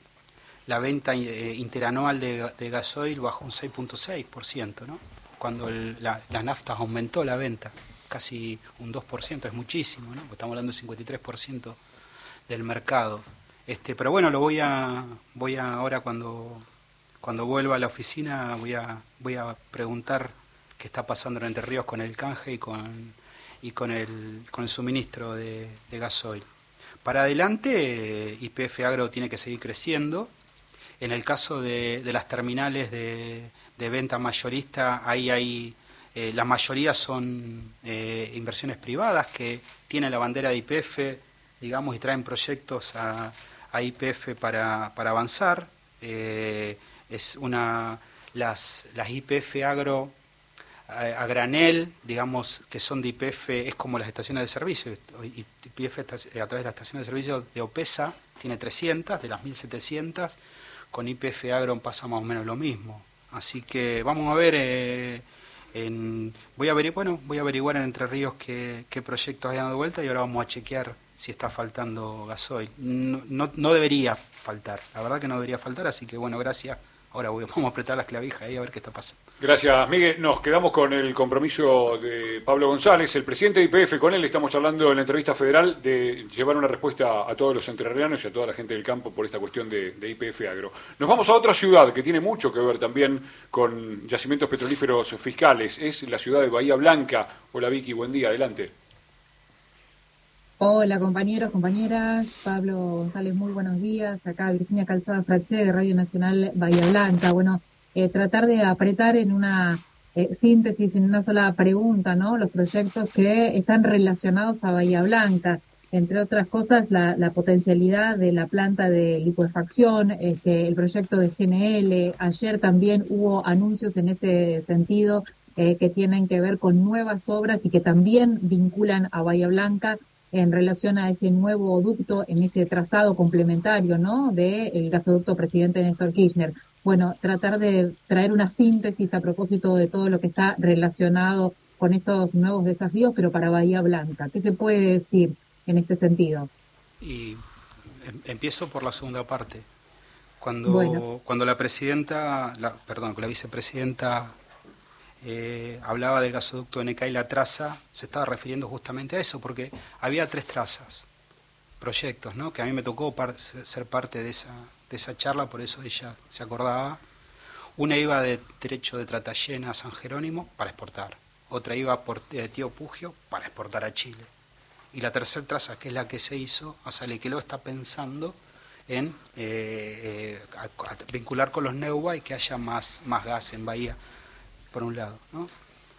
la venta eh, interanual de, gasoil bajó un 6.6%, ¿no? Cuando el- la, la nafta aumentó la venta, casi un 2%, es muchísimo, ¿no? Estamos hablando del 53% del mercado. Este, pero bueno, lo voy a, voy a ahora cuando, cuando vuelva a la oficina voy a, voy a preguntar qué está pasando en Entre Ríos con el canje y con, y con, el, con el suministro de, gasoil. Para adelante, IPF Agro tiene que seguir creciendo. En el caso de, de las terminales de, de venta mayorista, ahí hay, eh, la mayoría son eh, inversiones privadas que tienen la bandera de IPF, digamos, y traen proyectos a, a IPF para, para avanzar. Eh, es una, las, las IPF Agro a, granel, digamos, que son de IPF, es como las estaciones de servicio. IPF esta- a través de la estación de servicio de OPESA tiene 300, de las 1700, con IPF Agro pasa más o menos lo mismo. Así que vamos a ver, eh, en, voy, a averi- bueno, voy a averiguar en Entre Ríos qué, qué proyectos hay dando vuelta y ahora vamos a chequear si está faltando gasoil. No, no, no debería faltar, la verdad que no debería faltar, así que bueno, gracias. Ahora voy- vamos a apretar las clavijas ahí a ver qué está pasando. Gracias, Miguel. Nos quedamos con el compromiso de Pablo González, el presidente de IPF. Con él estamos hablando en la entrevista federal de llevar una respuesta a todos los entrerrianos y a toda la gente del campo por esta cuestión de, IPF Agro. Nos vamos a otra ciudad que tiene mucho que ver también con yacimientos petrolíferos fiscales. Es la ciudad de Bahía Blanca. Hola Vicky, buen día, adelante. Hola compañeros, compañeras, Pablo González, muy buenos días. Acá Virginia Calzada Fraché de Radio Nacional Bahía Blanca. Bueno, eh, tratar de apretar en una eh, síntesis, en una sola pregunta, ¿no? Los proyectos que están relacionados a Bahía Blanca. Entre otras cosas, la, potencialidad de la planta de licuefacción, este, el proyecto de GNL. Ayer también hubo anuncios en ese sentido que tienen que ver con nuevas obras y que también vinculan a Bahía Blanca en relación a ese nuevo ducto, en ese trazado complementario, ¿no? Del gasoducto presidente Néstor Kirchner. Bueno, tratar de traer una síntesis a propósito de todo lo que está relacionado con estos nuevos desafíos, pero para Bahía Blanca. ¿Qué se puede decir en este sentido? Y em- empiezo por la segunda parte. Cuando, Bueno. cuando la presidenta, la, perdón, la vicepresidenta eh, hablaba del gasoducto NK y la traza, se estaba refiriendo justamente a eso, porque había tres trazas, proyectos, ¿no? que a mí me tocó ser parte de esa, de esa charla, por eso ella se acordaba. Una iba de derecho de Tratallena a San Jerónimo para exportar, otra iba por eh, Tío Pugio para exportar a Chile. Y la tercera traza, que es la que se hizo, a Salequeló está pensando en eh, vincular con los Neuba y que haya más, más gas en Bahía, por un lado, ¿no?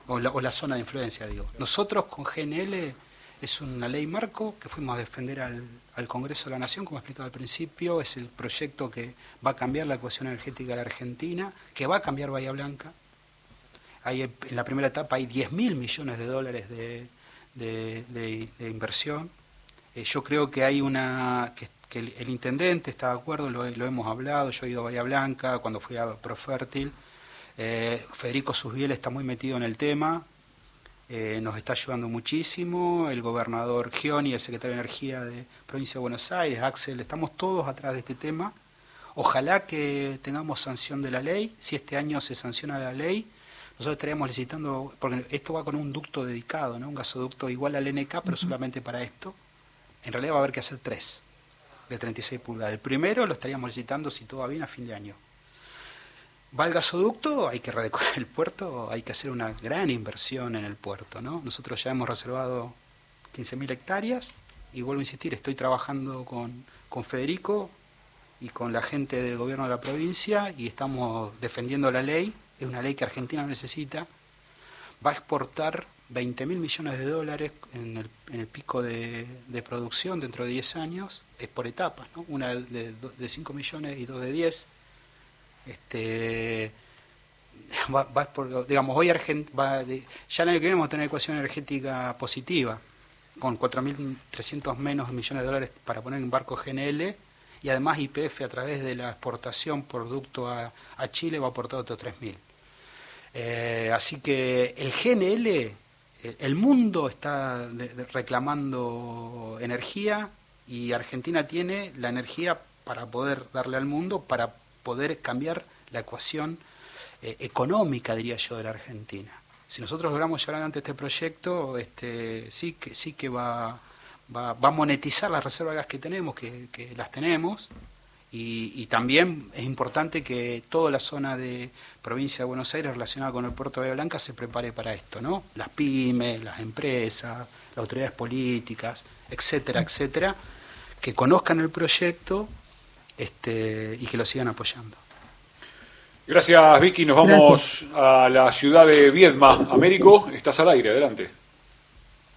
o, la, o la zona de influencia, digo. Nosotros con GNL Es una ley marco que fuimos a defender al, al Congreso de la Nación, como explicaba al principio. Es el proyecto que va a cambiar la ecuación energética de la Argentina, que va a cambiar Bahía Blanca. Hay, en la primera etapa hay 10 mil millones de dólares de, de- inversión. Eh, yo creo que hay una que, el intendente está de acuerdo, lo, lo hemos hablado, yo he ido a Bahía Blanca cuando fui a Profértil. Eh, Federico Susbiel está muy metido en el tema, eh, nos está ayudando muchísimo, el gobernador Gioni, el secretario de Energía de Provincia de Buenos Aires, Axel, estamos todos atrás de este tema. Ojalá que tengamos sanción de la ley, si este año se sanciona la ley, nosotros estaríamos licitando, porque esto va con un ducto dedicado, ¿no? un gasoducto igual al NK, pero solamente para esto. En realidad va a haber que hacer tres de 36 pulgadas. El primero lo estaríamos licitando, si todo va bien, a fin de año. Va el gasoducto, hay que redecorar el puerto, hay que hacer una gran inversión en el puerto. ¿no? Nosotros ya hemos reservado 15.000 hectáreas y vuelvo a insistir, estoy trabajando con, con Federico y con la gente del gobierno de la provincia y estamos defendiendo la ley, es una ley que Argentina necesita, va a exportar 20 mil millones de dólares en el, en el pico de, producción dentro de 10 años, es por etapas, ¿no? una de, de 5 millones y dos de 10. Este, va, va por, digamos, hoy Argent, va ya el año que viene tener ecuación energética positiva, con 4.300 menos millones de dólares para poner en barco GNL, y además IPF a través de la exportación producto a, Chile va a aportar otros 3.000. Eh, así que el GNL, eh, el mundo está reclamando energía y Argentina tiene la energía para poder darle al mundo, para poder cambiar la ecuación eh, económica, diría yo, de la Argentina. Si nosotros logramos llevar adelante este proyecto, este, sí que sí que va, va, a monetizar las reservas de gas que tenemos, que, las tenemos, y, también es importante que toda la zona de provincia de Buenos Aires relacionada con el puerto de Blanca se prepare para esto, ¿no? Las pymes, las empresas, las autoridades políticas, etcétera, etcétera, que conozcan el proyecto este, y que lo sigan apoyando. Gracias, Vicky. Nos vamos a la ciudad de Viedma. Américo, estás al aire, adelante.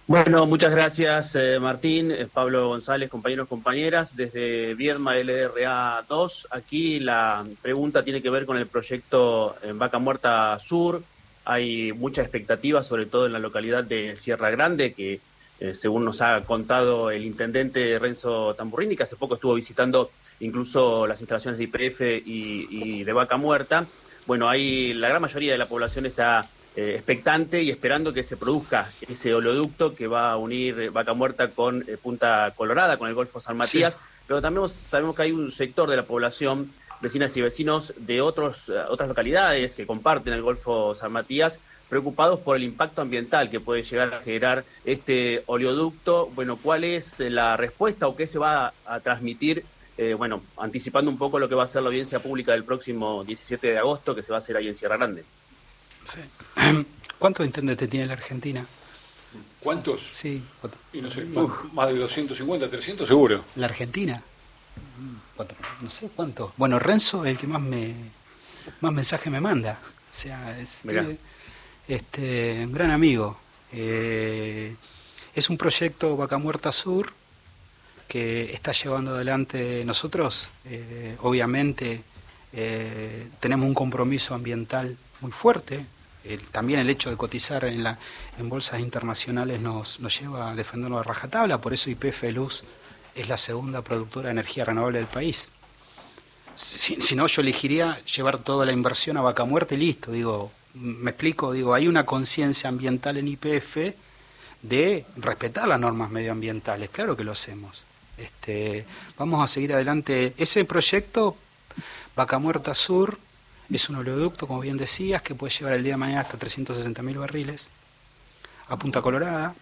Bueno, muchas gracias eh, Martín, eh, Pablo González, compañeros, compañeras, desde Viedma LRA 2. Aquí la pregunta tiene que ver con el proyecto en Vaca Muerta Sur. Hay mucha expectativa, sobre todo en la localidad de Sierra Grande, que eh, según nos ha contado el intendente Renzo Tamburrini, que hace poco estuvo visitando incluso las instalaciones de IPF y, y de Vaca Muerta. Bueno, ahí la gran mayoría de la población está eh, expectante y esperando que se produzca ese oleoducto que va a unir Vaca Muerta con eh, Punta Colorada, con el Golfo San Matías, pero también sabemos que hay un sector de la población, vecinas y vecinos de otros, eh, otras localidades que comparten el Golfo San Matías, preocupados por el impacto ambiental que puede llegar a generar este oleoducto. Bueno, ¿cuál es la respuesta o qué se va a transmitir? Eh, bueno, anticipando un poco lo que va a ser la audiencia pública del próximo 17 de agosto, que se va a hacer ahí en Sierra Grande. ¿Cuántos intendentes tiene la Argentina? ¿Cuántos? Sí. Y no sé, más, más de 250, 300 seguro. ¿La Argentina? Cuatro, No sé cuántos. Bueno, Renzo es el que más me más mensaje me manda. O sea, es tiene, este, un gran amigo. Eh, es un proyecto Vaca Muerta Sur que está llevando adelante nosotros. eh, obviamente eh, tenemos un compromiso ambiental muy fuerte. El- también el hecho de cotizar en, la, en bolsas internacionales nos, nos lleva a defenderlo a rajatabla, por eso IPF Luz es la segunda productora de energía renovable del país. Si, no, yo elegiría llevar toda la inversión a vaca muerta y listo. Digo, me explico, digo, hay una conciencia ambiental en IPF de respetar las normas medioambientales, claro que lo hacemos. Este, vamos a seguir adelante. Ese proyecto, Vaca Muerta Sur, es un oleoducto, como bien decías, que puede llevar el día de mañana hasta 360.000 barriles a Punta Colorada.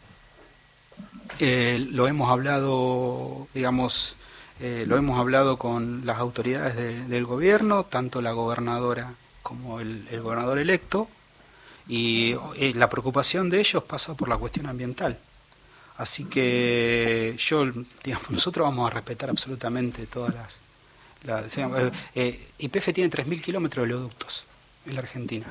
Eh, lo hemos hablado, digamos, eh, lo hemos hablado con las autoridades de- del gobierno, tanto la gobernadora como el, el gobernador electo, y eh, la preocupación de ellos pasa por la cuestión ambiental. Así que yo, digamos, nosotros vamos a respetar absolutamente todas las... las- digamos, eh, eh, YPF tiene 3.000 kilómetros de oleoductos en la Argentina.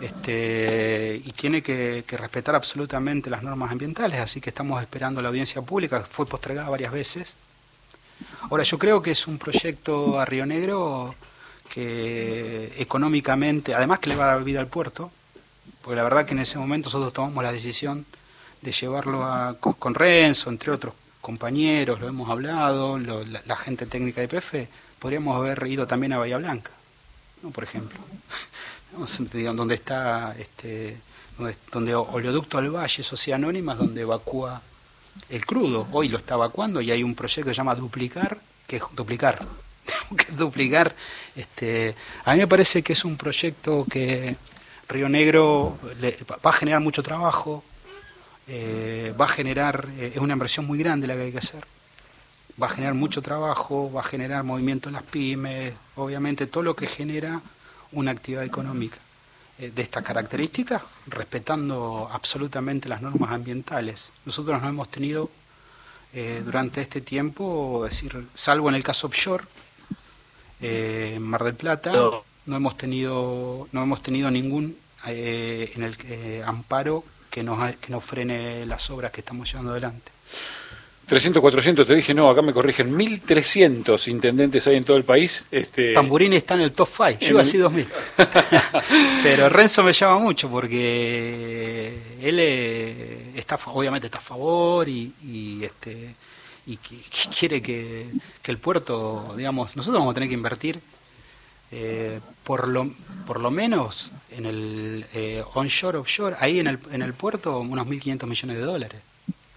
este, y tiene que, que respetar absolutamente las normas ambientales, así que estamos esperando la audiencia pública, fue postergada varias veces. Ahora, yo creo que es un proyecto a Río Negro que económicamente, además que le va a dar vida al puerto, porque la verdad que en ese momento nosotros tomamos la decisión de llevarlo a, con, Renzo, entre otros compañeros, lo hemos hablado, lo- la, gente técnica de PF, podríamos haber ido también a Bahía Blanca, ¿no? por ejemplo. Donde está este, donde, donde Oleoducto al Valle, Sociedad Anónima, donde evacúa el crudo. Hoy lo está evacuando y hay un proyecto que se llama Duplicar, que es duplicar. que duplicar. Este, a mí me parece que es un proyecto que Río Negro le- va a generar mucho trabajo, eh, va a generar, eh, es una inversión muy grande la que hay que hacer, va a generar mucho trabajo, va a generar movimiento en las pymes, obviamente todo lo que genera una actividad económica. Eh, de estas características, respetando absolutamente las normas ambientales. Nosotros no hemos tenido durante este tiempo, es decir, salvo en el caso offshore, en Mar del Plata, no. hemos tenido, no hemos tenido ningún en el amparo que nos, que nos frene las obras que estamos llevando adelante. 300, 400, te dije, no, acá me corrigen, 1300 intendentes hay en todo el país. Este, Tamburini está en el top 5, yo así 2000. Pero Renzo me llama mucho porque él eh, está obviamente está a favor y, y, este y que- que quiere que, que el puerto, digamos, nosotros vamos a tener que invertir eh, por lo por lo menos en el eh, onshore offshore ahí en el en el puerto unos 1.500 millones de dólares.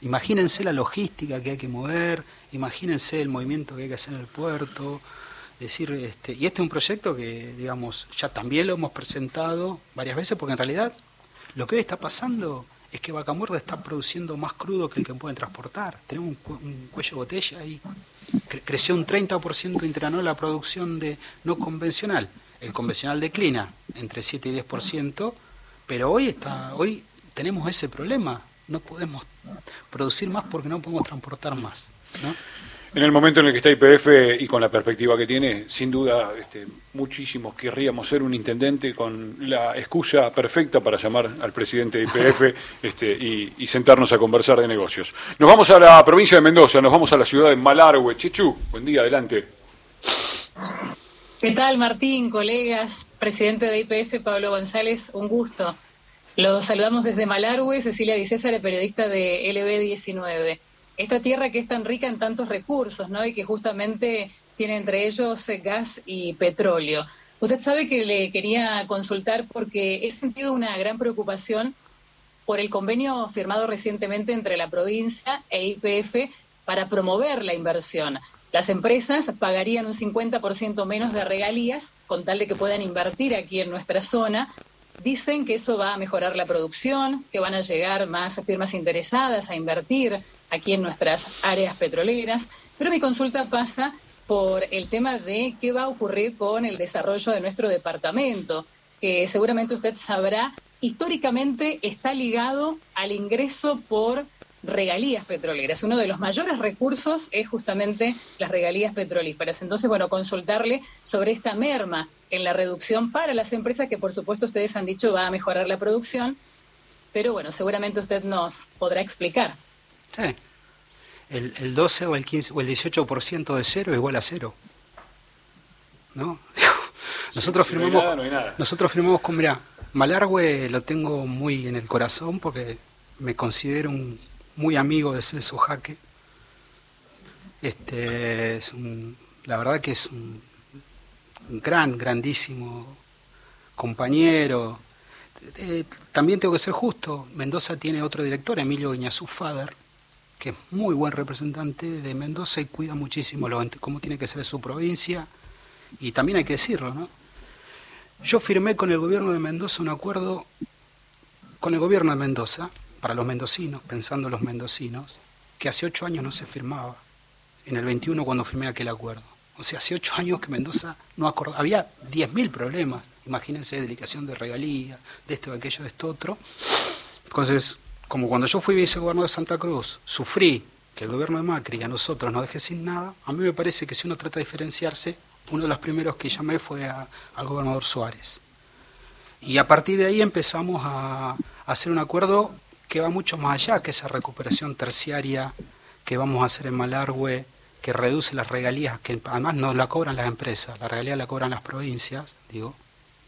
Imagínense la logística que hay que mover, imagínense el movimiento que hay que hacer en el puerto. Es decir, este, y este es un proyecto que, digamos, ya también lo hemos presentado varias veces, porque en realidad lo que hoy está pasando es que Vaca Muerta está produciendo más crudo que el que pueden transportar. Tenemos un, un cuello de botella ahí. Cre- creció un 30% interanual la producción de no convencional. El convencional declina entre 7 y 10%, pero hoy está hoy tenemos ese problema. No podemos producir más porque no podemos transportar más. ¿no? En el momento en el que está IPF y con la perspectiva que tiene, sin duda, este, muchísimos querríamos ser un intendente con la excusa perfecta para llamar al presidente de IPF este, y, y sentarnos a conversar de negocios. Nos vamos a la provincia de Mendoza, nos vamos a la ciudad de Malargüe. Chichu, buen día, adelante. ¿Qué tal, Martín, colegas? Presidente de IPF, Pablo González, un gusto. Los saludamos desde Malargüe, Cecilia Di César, periodista de LB19. Esta tierra que es tan rica en tantos recursos, ¿no? Y que justamente tiene entre ellos gas y petróleo. Usted sabe que le quería consultar porque he sentido una gran preocupación por el convenio firmado recientemente entre la provincia e IPF para promover la inversión. Las empresas pagarían un 50% menos de regalías con tal de que puedan invertir aquí en nuestra zona. Dicen que eso va a mejorar la producción, que van a llegar más firmas interesadas a invertir aquí en nuestras áreas petroleras. Pero mi consulta pasa por el tema de qué va a ocurrir con el desarrollo de nuestro departamento, que seguramente usted sabrá, históricamente está ligado al ingreso por regalías petroleras. Uno de los mayores recursos es justamente las regalías petrolíferas. Entonces, bueno, consultarle sobre esta merma en la reducción para las empresas, que por supuesto ustedes han dicho va a mejorar la producción, pero bueno, seguramente usted nos podrá explicar. Sí. El, el 12 o el 15 o el 18% de cero es igual a cero. ¿No? Nosotros Si no hay firmamos nada, no hay nada. nosotros firmamos con mira, Malargüe lo tengo muy en el corazón porque me considero un muy amigo de Celso Jaque. Este es un- la verdad que es un, gran, grandísimo compañero. Eh, también tengo que ser justo. Mendoza tiene otro director, Emilio Iñazú Fader, que es muy buen representante de Mendoza y cuida muchísimo lo, cómo tiene que ser su provincia. Y también hay que decirlo, ¿no? Yo firmé con el gobierno de Mendoza un acuerdo con el gobierno de Mendoza, para los mendocinos, pensando en los mendocinos, que hace ocho años no se firmaba, en el 21 cuando firmé aquel acuerdo. O sea, hace ocho años que Mendoza no acordaba, había 10.000 problemas, imagínense, delicación de regalía, de esto, de aquello, de esto, otro. Entonces, como cuando yo fui vicegobernador de Santa Cruz, sufrí que el gobierno de Macri a nosotros nos deje sin nada, a mí me parece que si uno trata de diferenciarse, uno de los primeros que llamé fue al gobernador Suárez. Y a partir de ahí empezamos a, hacer un acuerdo que va mucho más allá que esa recuperación terciaria que vamos a hacer en Malargüe, que reduce las regalías, que además no la cobran las empresas, la regalía la cobran las provincias, digo,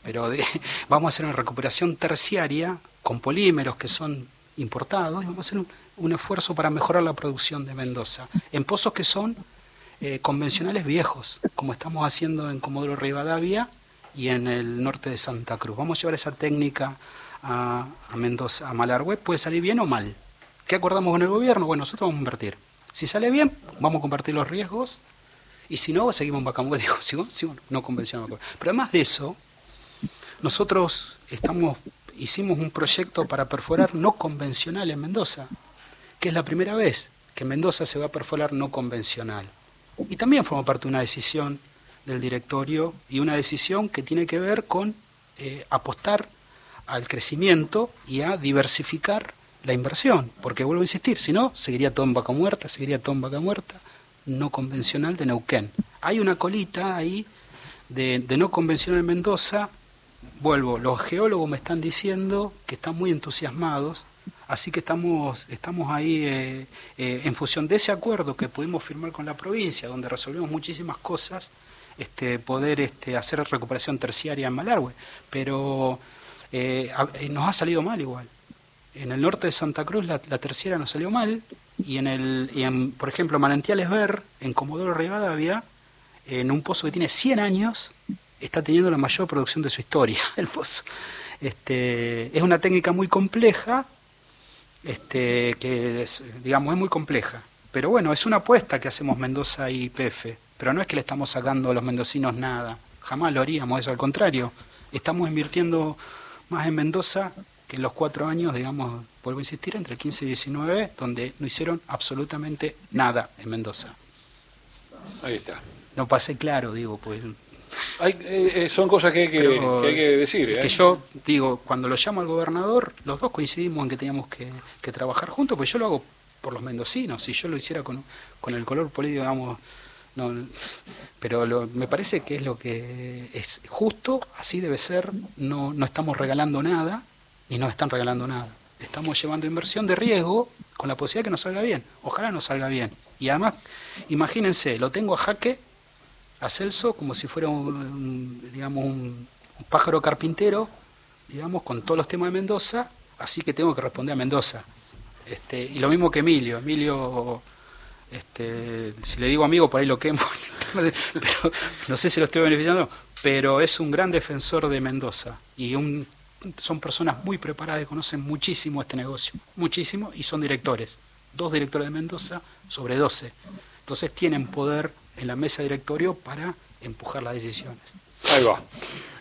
pero vamos a hacer una recuperación terciaria con polímeros que son importados y vamos a hacer un, esfuerzo para mejorar la producción de Mendoza en pozos que son eh, convencionales viejos, como estamos haciendo en Comodoro Rivadavia y en el norte de Santa Cruz. Vamos a llevar esa técnica a, Mendoza, a Malargüe, puede salir bien o mal. ¿Qué acordamos con el gobierno? Bueno, nosotros vamos a invertir. Si sale bien, vamos a compartir los riesgos y si no, seguimos en Bacamue, digo, ¿sigo? no convencional. Pero además de eso, nosotros estamos, hicimos un proyecto para perforar no convencional en Mendoza, que es la primera vez que Mendoza se va a perforar no convencional. Y también forma parte de una decisión del directorio y una decisión que tiene que ver con eh, apostar al crecimiento y a diversificar la inversión, porque vuelvo a insistir, si no, seguiría todo en vaca muerta, seguiría todo en vaca muerta, no convencional de Neuquén. Hay una colita ahí de, no convencional en Mendoza, vuelvo, los geólogos me están diciendo que están muy entusiasmados, así que estamos, estamos ahí eh, eh, en función de ese acuerdo que pudimos firmar con la provincia, donde resolvimos muchísimas cosas, este, poder este, hacer recuperación terciaria en Malargüe, pero eh, eh, nos ha salido mal igual. En el norte de Santa Cruz la, terciaria nos salió mal y en el, y en, por ejemplo, Manantiales Ver, en Comodoro Rivadavia, en un pozo que tiene 100 años, está teniendo la mayor producción de su historia, el pozo. Este, es una técnica muy compleja, este, que digamos es muy compleja. Pero bueno, es una apuesta que hacemos Mendoza y PF. Pero no es que le estamos sacando a los mendocinos nada. Jamás lo haríamos eso, al contrario. Estamos invirtiendo más en Mendoza que en los cuatro años, digamos, vuelvo a insistir, entre el 15 y 19, donde no hicieron absolutamente nada en Mendoza. Ahí está. No pasé claro, digo, pues... Hay, eh, eh, son cosas que hay que, decir. Es que ¿eh? yo digo, cuando lo llamo al gobernador, los dos coincidimos en que teníamos que, que trabajar juntos, pues yo lo hago por los mendocinos, si yo lo hiciera con, con el color político, digamos, no, pero me parece que es lo que es justo, así debe ser, no, no estamos regalando nada, ni nos están regalando nada. Estamos llevando inversión de riesgo con la posibilidad de que nos salga bien. Ojalá nos salga bien. Y además, imagínense, lo tengo a jaque, a Celso, como si fuera un, digamos, un pájaro carpintero, digamos, con todos los temas de Mendoza, así que tengo que responder a Mendoza. Este, y lo mismo que Emilio. Emilio este, si le digo amigo, por ahí lo quemo, pero no sé si lo estoy beneficiando, pero es un gran defensor de Mendoza y un, son personas muy preparadas que conocen muchísimo este negocio, muchísimo, y son directores, dos directores de Mendoza sobre 12. Entonces tienen poder en la mesa de directorio para empujar las decisiones. Ahí va.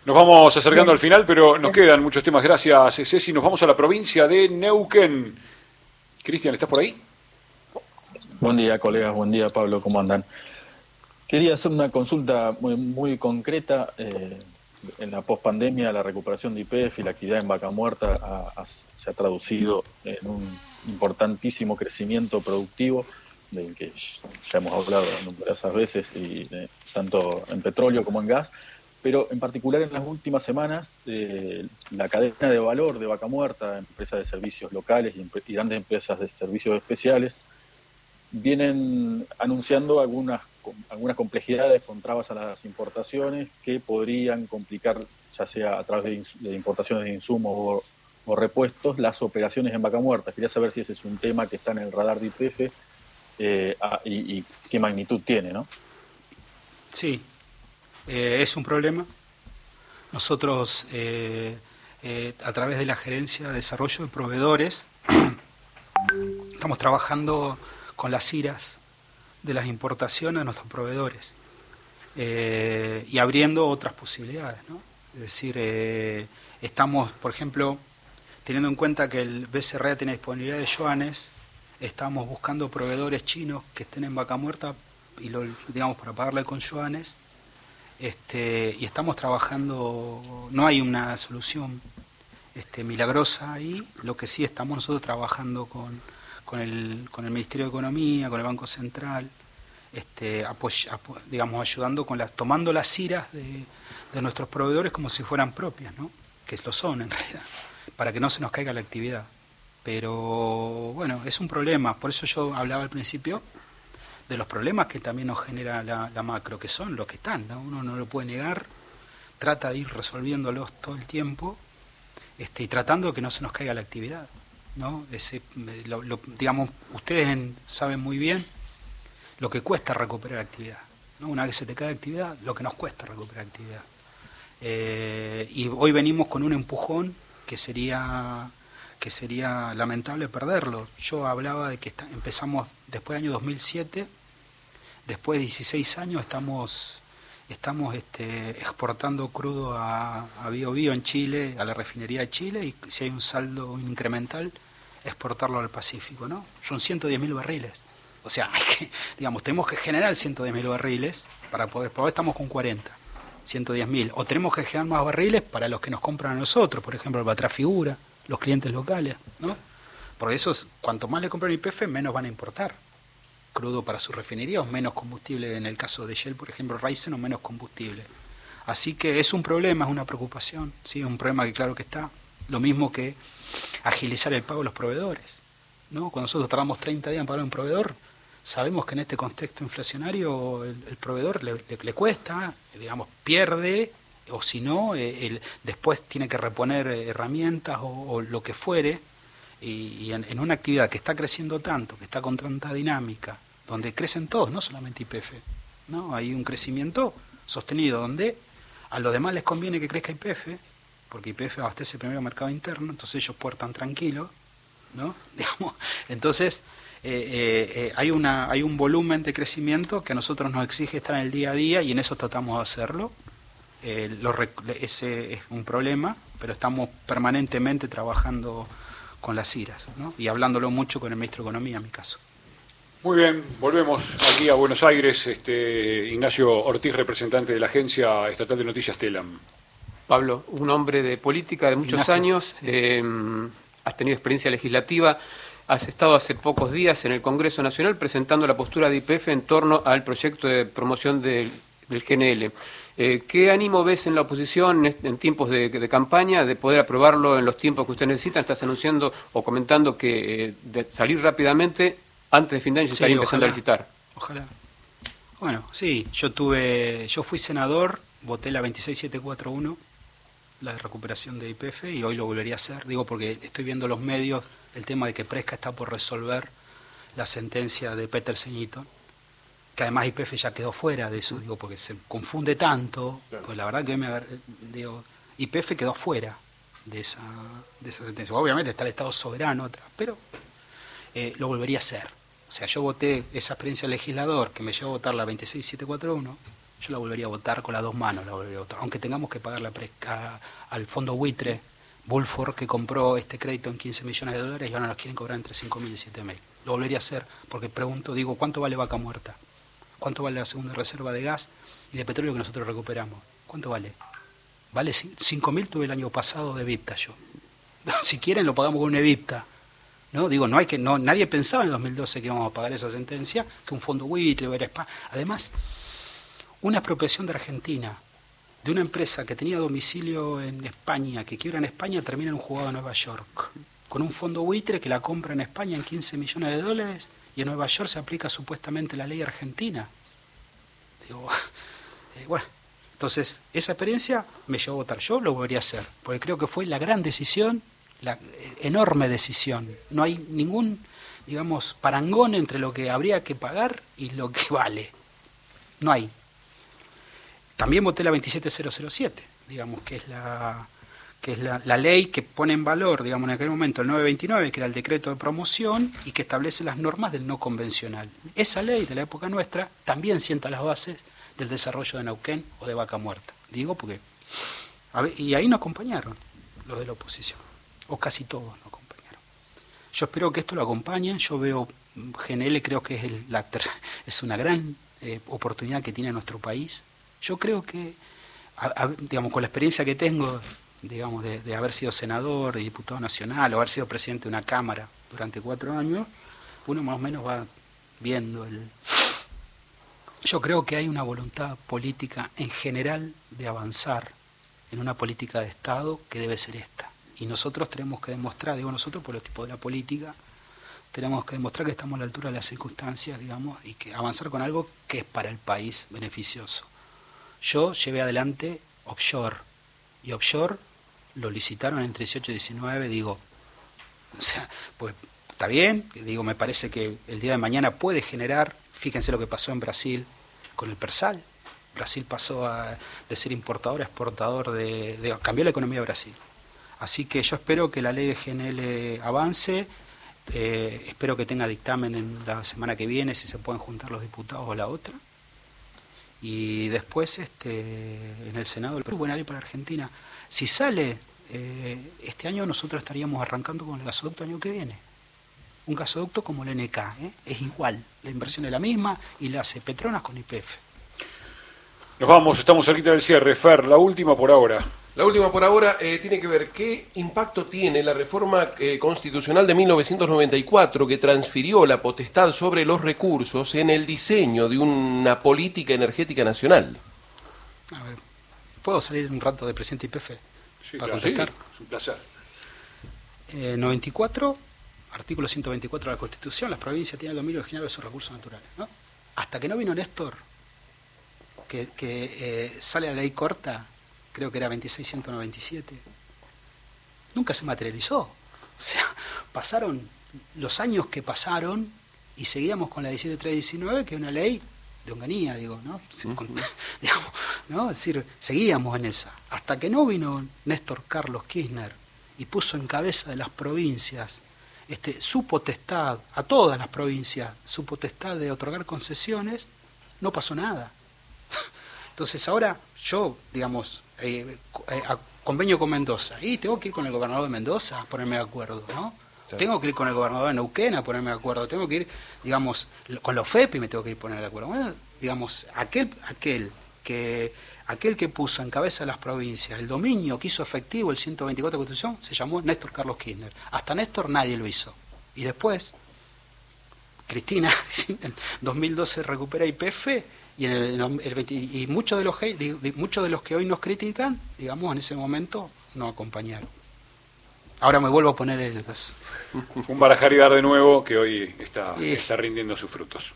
Nos vamos acercando al final, pero nos quedan muchos temas. Gracias, Ceci. Nos vamos a la provincia de Neuquén. Cristian, ¿estás por ahí? Buen día, colegas. Buen día, Pablo. ¿Cómo andan? Quería hacer una consulta muy, muy concreta. Eh, en la pospandemia, la recuperación de IPF y la actividad en Vaca Muerta se ha traducido en un importantísimo crecimiento productivo, del que ya hemos hablado numerosas veces, y, tanto en petróleo como en gas. Pero en particular en las últimas semanas, eh, la cadena de valor de Vaca Muerta, empresas de servicios locales y grandes empresas de servicios especiales, vienen anunciando algunas, algunas complejidades con trabas a las importaciones que podrían complicar, ya sea a través de, importaciones de insumos o, repuestos, las operaciones en vaca muerta. Quería saber si ese es un tema que está en el radar de IPF eh, y, qué magnitud tiene, ¿no? Sí, eh, es un problema. Nosotros, eh, a través de la Gerencia de Desarrollo de Proveedores, estamos trabajando con las iras de las importaciones de nuestros proveedores eh, y abriendo otras posibilidades. ¿no? Es decir, eh, estamos, por ejemplo, teniendo en cuenta que el BCRA tiene disponibilidad de yuanes, estamos buscando proveedores chinos que estén en vaca muerta y lo, digamos para pagarle con yuanes. Este, y estamos trabajando, no hay una solución este, milagrosa ahí, lo que sí estamos nosotros trabajando con con el, con el Ministerio de Economía, con el Banco Central, este, digamos, ayudando con las, tomando las iras de, de, nuestros proveedores como si fueran propias, ¿no? que lo son en realidad, para que no se nos caiga la actividad. Pero bueno, es un problema, por eso yo hablaba al principio de los problemas que también nos genera la, macro, que son los que están, uno no lo puede negar, trata de ir resolviéndolos todo el tiempo este, y tratando de que no se nos caiga la actividad. ¿No? Ese, digamos, ustedes saben muy bien lo que cuesta recuperar actividad. ¿no? Una vez se te cae actividad, lo que nos cuesta recuperar actividad. Eh, y hoy venimos con un empujón que sería que sería lamentable perderlo. Yo hablaba de que empezamos después del año 2007, después de 16 años estamos estamos este, exportando crudo a, a Bio en Chile, a la refinería de Chile, y si hay un saldo incremental, exportarlo al Pacífico, ¿no? Son 110.000 barriles. O sea, hay que, digamos, tenemos que generar 110.000 barriles para poder, por ahora estamos con 40, 110.000. O tenemos que generar más barriles para los que nos compran a nosotros, por ejemplo, el Batrafigura, los clientes locales, ¿no? Por eso, cuanto más le compran IPF, menos van a importar crudo para su refinería o menos combustible en el caso de Shell, por ejemplo, Ryzen o menos combustible. Así que es un problema, es una preocupación, sí, es un problema que claro que está. Lo mismo que agilizar el pago de los proveedores. ¿no? Cuando nosotros tardamos 30 días en pagar a un proveedor, sabemos que en este contexto inflacionario el, proveedor le, le, cuesta, digamos, pierde, o si no, eh, después tiene que reponer herramientas o, lo que fuere, y, en, en, una actividad que está creciendo tanto, que está con tanta dinámica, donde crecen todos, no solamente IPF, ¿no? Hay un crecimiento sostenido donde a los demás les conviene que crezca IPF, porque IPF abastece primero el mercado interno, entonces ellos puertan tranquilos, ¿no? entonces eh, eh, eh, hay, una, hay un volumen de crecimiento que a nosotros nos exige estar en el día a día y en eso tratamos de hacerlo. ese es un problema, pero estamos permanentemente trabajando con las IRAS ¿no? y hablándolo mucho con el ministro de Economía en mi caso. Muy bien, volvemos aquí a Buenos Aires. Este, Ignacio Ortiz, representante de la Agencia Estatal de Noticias TELAM. Pablo, un hombre de política de muchos años, em, has tenido experiencia legislativa, has estado hace pocos días en el Congreso Nacional presentando la postura de IPF en torno al proyecto de promoción del, GNL. Eh, ¿Qué ánimo ves en la oposición en, tiempos de, campaña de poder aprobarlo en los tiempos que usted necesita? Estás anunciando o comentando que eh, de salir rápidamente antes de fin de año se estaría empezando a licitar. Ojalá. Bueno, sí, yo tuve, yo fui senador, voté la 26741, la recuperación de IPF, y hoy lo volvería a hacer. Digo porque estoy viendo los medios el tema de que Presca está por resolver la sentencia de Peter Ceñito, que además IPF ya quedó fuera de eso, digo, porque se confunde tanto, pues la verdad que me digo, IPF quedó fuera de esa, de esa sentencia. Obviamente está el Estado soberano atrás, pero eh, lo volvería a hacer. O sea, yo voté esa experiencia legislador que me llevó a votar la 26741, yo la volvería a votar con las dos manos, la volvería a votar. Aunque tengamos que pagar la al fondo buitre, Bulford, que compró este crédito en 15 millones de dólares y ahora nos quieren cobrar entre 5.000 y 7.000. Lo volvería a hacer, porque pregunto, digo, ¿cuánto vale vaca muerta? ¿Cuánto vale la segunda reserva de gas y de petróleo que nosotros recuperamos? ¿Cuánto vale? Vale 5.000 tuve el año pasado de VIPTA yo. Si quieren lo pagamos con una VIPTA ¿no? Digo, no hay que, no, nadie pensaba en el 2012 que íbamos a pagar esa sentencia, que un fondo buitre. Además, una expropiación de Argentina, de una empresa que tenía domicilio en España, que quiebra en España, termina en un juzgado de Nueva York, con un fondo buitre que la compra en España en 15 millones de dólares y en Nueva York se aplica supuestamente la ley argentina. Digo, eh, bueno, entonces esa experiencia me llevó a votar. Yo lo volvería a hacer, porque creo que fue la gran decisión la enorme decisión. No hay ningún, digamos, parangón entre lo que habría que pagar y lo que vale. No hay. También voté la 27007, digamos, que es la que es la, ley que pone en valor, digamos, en aquel momento el 929, que era el decreto de promoción y que establece las normas del no convencional. Esa ley de la época nuestra también sienta las bases del desarrollo de Neuquén o de Vaca Muerta. Digo porque... y ahí nos acompañaron los de la oposición o casi todos nos acompañaron. Yo espero que esto lo acompañen, yo veo GNL, creo que es, la, es una gran eh, oportunidad que tiene nuestro país. Yo creo que, digamos, con la experiencia que tengo, digamos, de, haber sido senador, de diputado nacional, o haber sido presidente de una Cámara durante cuatro años, uno más o menos va viendo el... Yo creo que hay una voluntad política en general de avanzar en una política de Estado que debe ser esta. Y nosotros tenemos que demostrar, digo nosotros por los tipos de la política, tenemos que demostrar que estamos a la altura de las circunstancias, digamos, y que avanzar con algo que es para el país beneficioso. Yo llevé adelante offshore, y offshore lo licitaron entre 18 y 19, digo, o sea, pues está bien, digo, me parece que el día de mañana puede generar, fíjense lo que pasó en Brasil con el Persal. Brasil pasó a, de ser importador a exportador de, cambió la economía de Brasil. Así que yo espero que la ley de GNL avance, eh, espero que tenga dictamen en la semana que viene, si se pueden juntar los diputados o la otra. Y después este, en el Senado, el buena ley para Argentina. Si sale eh, este año, nosotros estaríamos arrancando con el gasoducto año que viene un gasoducto como el NK. ¿eh? Es igual, la inversión es la misma y la hace Petronas con IPF. Nos vamos, estamos cerquita del cierre. Fer, la última por ahora. La última por ahora eh, tiene que ver qué impacto tiene la reforma eh, constitucional de 1994 que transfirió la potestad sobre los recursos en el diseño de una política energética nacional. A ver, ¿puedo salir un rato de presidente IPF? Sí, para contestar. es un placer. 94 artículo 124 de la Constitución, las provincias tienen el dominio general de sus recursos naturales. ¿no? Hasta que no vino Néstor, que, eh, sale la ley corta, creo que era 2697, nunca se materializó. O sea, pasaron los años que pasaron y seguíamos con la 17319, que es una ley de honganía, digo, ¿no? digamos, ¿no? Es decir, seguíamos en esa. Hasta que no vino Néstor Carlos Kirchner y puso en cabeza de las provincias este, su potestad, a todas las provincias, su potestad de otorgar concesiones, no pasó nada. Entonces ahora yo, digamos, eh, eh, convenio con Mendoza, y tengo que ir con el gobernador de Mendoza a ponerme de acuerdo, ¿no? Tengo que ir con el gobernador de Neuquén a ponerme de acuerdo, tengo que ir, digamos, con los FEPI me tengo que ir a poner de acuerdo. Bueno, digamos, aquel, aquel que aquel que puso en cabeza de las provincias el dominio que hizo efectivo el 124 de Constitución se llamó Néstor Carlos Kirchner. Hasta Néstor nadie lo hizo. Y después, Cristina en 2012 recupera IPF y, en el, y muchos, de los, muchos de los que hoy nos critican, digamos, en ese momento no acompañaron. Ahora me vuelvo a poner el... Un barajar y dar de nuevo que hoy está, está rindiendo sus frutos.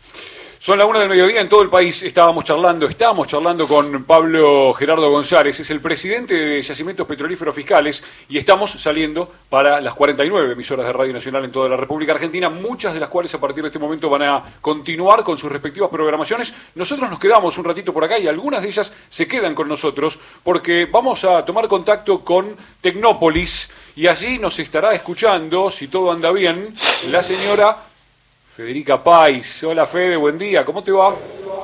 Son la una del mediodía en todo el país. Estábamos charlando, estamos charlando con Pablo Gerardo González, es el presidente de Yacimientos Petrolíferos Fiscales y estamos saliendo para las 49 emisoras de Radio Nacional en toda la República Argentina, muchas de las cuales a partir de este momento van a continuar con sus respectivas programaciones. Nosotros nos quedamos un ratito por acá y algunas de ellas se quedan con nosotros porque vamos a tomar contacto con Tecnópolis y allí nos estará escuchando, si todo anda bien, la señora Federica Pais. Hola Fede, buen día, ¿cómo te va?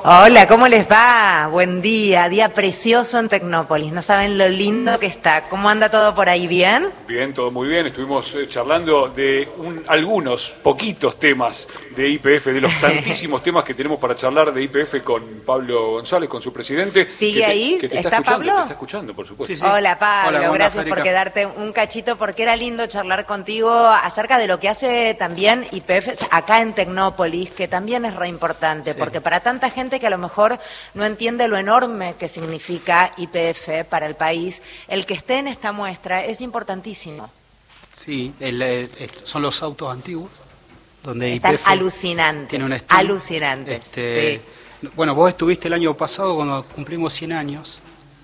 Hola, ¿cómo les va? Buen día, día precioso en Tecnópolis. No saben lo lindo que está. ¿Cómo anda todo por ahí? ¿Bien? Bien, todo muy bien. Estuvimos eh, charlando de algunos, poquitos temas de IPF, de los tantísimos temas que tenemos para charlar de IPF con Pablo González, con su presidente. ¿Sigue ahí? ¿Está, Pablo? Te está escuchando, por supuesto. Hola Pablo, gracias por quedarte un cachito porque era lindo charlar contigo acerca de lo que hace también IPF acá en Tecnópolis, que también es re importante, porque para tanta gente que a lo mejor no entiende lo enorme que significa IPF para el país, el que esté en esta muestra es importantísimo. Sí, eh, son los autos antiguos, donde Están alucinantes, tiene alucinantes. Este, bueno, vos estuviste el año pasado cuando cumplimos 100 años.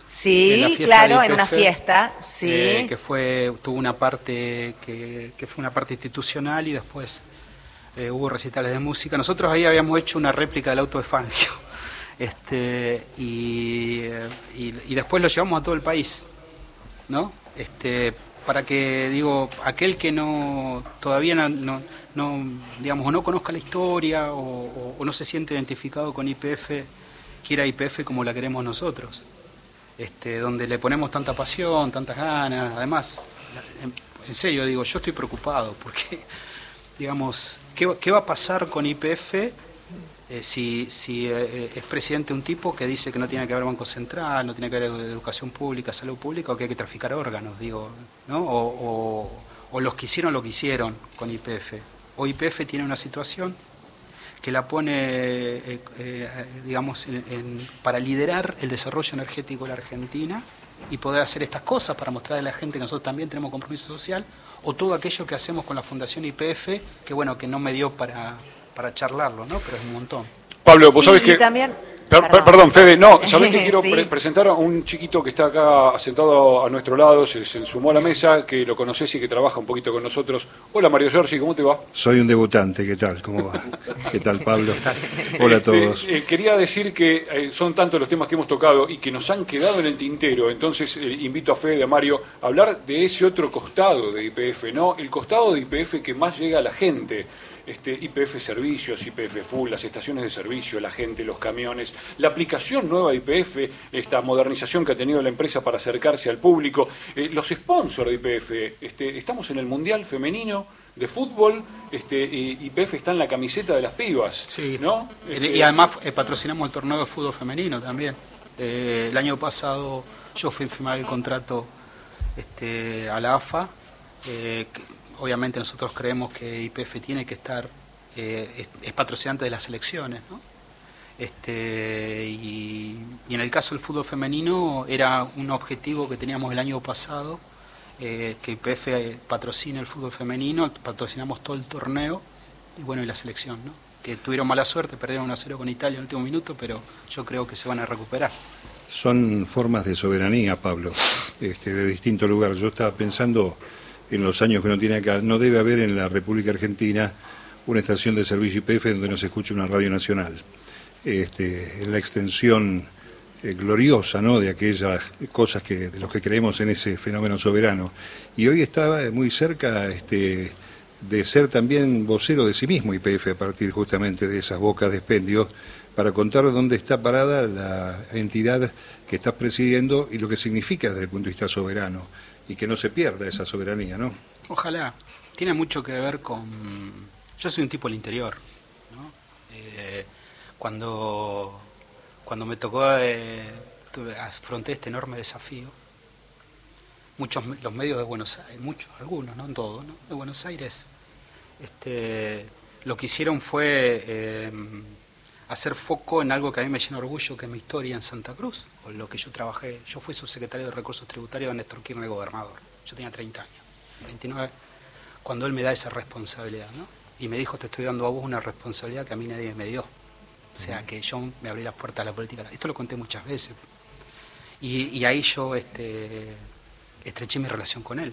Sí, claro, en una fiesta, sí. Eh, que fue, tuvo una parte que, que fue una parte institucional y después eh, hubo recitales de música. Nosotros ahí habíamos hecho una réplica del auto de Fangio. Este, y, y, después lo llevamos a todo el país, ¿no? Este, para que, digo, aquel que no todavía no, no, digamos, o no conozca la historia o, no se siente identificado con IPF, quiera IPF como la queremos nosotros, este, donde le ponemos tanta pasión, tantas ganas, además, en serio digo, yo estoy preocupado porque digamos, ¿qué, va a pasar con IPF eh, si, si eh, es presidente un tipo que dice que no tiene que haber banco central, no tiene que haber educación pública, salud pública, o que hay que traficar órganos, digo, ¿no? O, los que hicieron lo que hicieron con IPF. O IPF tiene una situación que la pone, eh, digamos, para liderar el desarrollo energético de la Argentina y poder hacer estas cosas para mostrarle a la gente que nosotros también tenemos compromiso social, o todo aquello que hacemos con la Fundación IPF, que bueno, que no me dio para, para charlarlo, ¿no? Pero es un montón. Pablo, vos sabés y que... también Per- per- Perdón, Fede, no, ¿sabés que quiero Sí. pre- presentar a un chiquito que está acá sentado a nuestro lado, se, se sumó a la mesa, que lo conocés y que trabaja un poquito con nosotros. Hola Mario Giorgi, ¿cómo te va? Soy un debutante, ¿qué tal? ¿Cómo va? ¿Qué tal, Pablo? Hola a Este, todos. eh, quería decir que eh, son tantos los temas que hemos tocado y que nos han quedado en el tintero, entonces eh, invito a Fede, a Mario, a hablar de ese otro costado de IPF, ¿no? El costado de IPF que más llega a la gente. Este, IPF Servicios, IPF Full, las estaciones de servicio, la gente, los camiones, la aplicación nueva de IPF, esta modernización que ha tenido la empresa para acercarse al público, eh, los sponsors de IPF, este, estamos en el Mundial Femenino de Fútbol, este, y IPF está en la camiseta de las pibas, ¿no? Este, Y además eh, patrocinamos el torneo de fútbol femenino también. Eh, el año pasado yo fui a firmar el contrato este, a la AFA. eh, obviamente nosotros creemos que IPF tiene que estar, eh, es, patrocinante de las selecciones. ¿no? Este, y, y en el caso del fútbol femenino era un objetivo que teníamos el año pasado, eh, que IPF patrocine el fútbol femenino, patrocinamos todo el torneo y bueno, y la selección, ¿no? que tuvieron mala suerte, perdieron 1-0 con Italia en el último minuto, pero yo creo que se van a recuperar. Son formas de soberanía, Pablo, este, de distinto lugar. Yo estaba pensando en los años que no tiene acá. No debe haber en la República Argentina una estación de servicio IPF donde no se escuche una radio nacional. Este, en la extensión eh, gloriosa ¿no? de aquellas cosas que, de los que creemos en ese fenómeno soberano. Y hoy estaba muy cerca este, de ser también vocero de sí mismo IPF a partir justamente de esas bocas de expendio para contar dónde está parada la entidad que estás presidiendo y lo que significa desde el punto de vista soberano y que no se pierda esa soberanía, ¿no? Ojalá. Tiene mucho que ver con... Yo soy un tipo del interior. ¿no? Eh, cuando, cuando me tocó, eh, afronté este enorme desafío, muchos los medios de Buenos Aires, muchos, algunos, no todos, ¿no? de Buenos Aires, este, lo que hicieron fue eh, hacer foco en algo que a mí me llena orgullo, que es mi historia en Santa Cruz, o lo que yo trabajé. Yo fui subsecretario de Recursos Tributarios de Néstor Kirchner, gobernador. Yo tenía 30 años, 29, cuando él me da esa responsabilidad, ¿no? Y me dijo, te estoy dando a vos una responsabilidad que a mí nadie me dio. O sea, que yo me abrí las puertas a la política. Esto lo conté muchas veces. Y, y ahí yo este, estreché mi relación con él.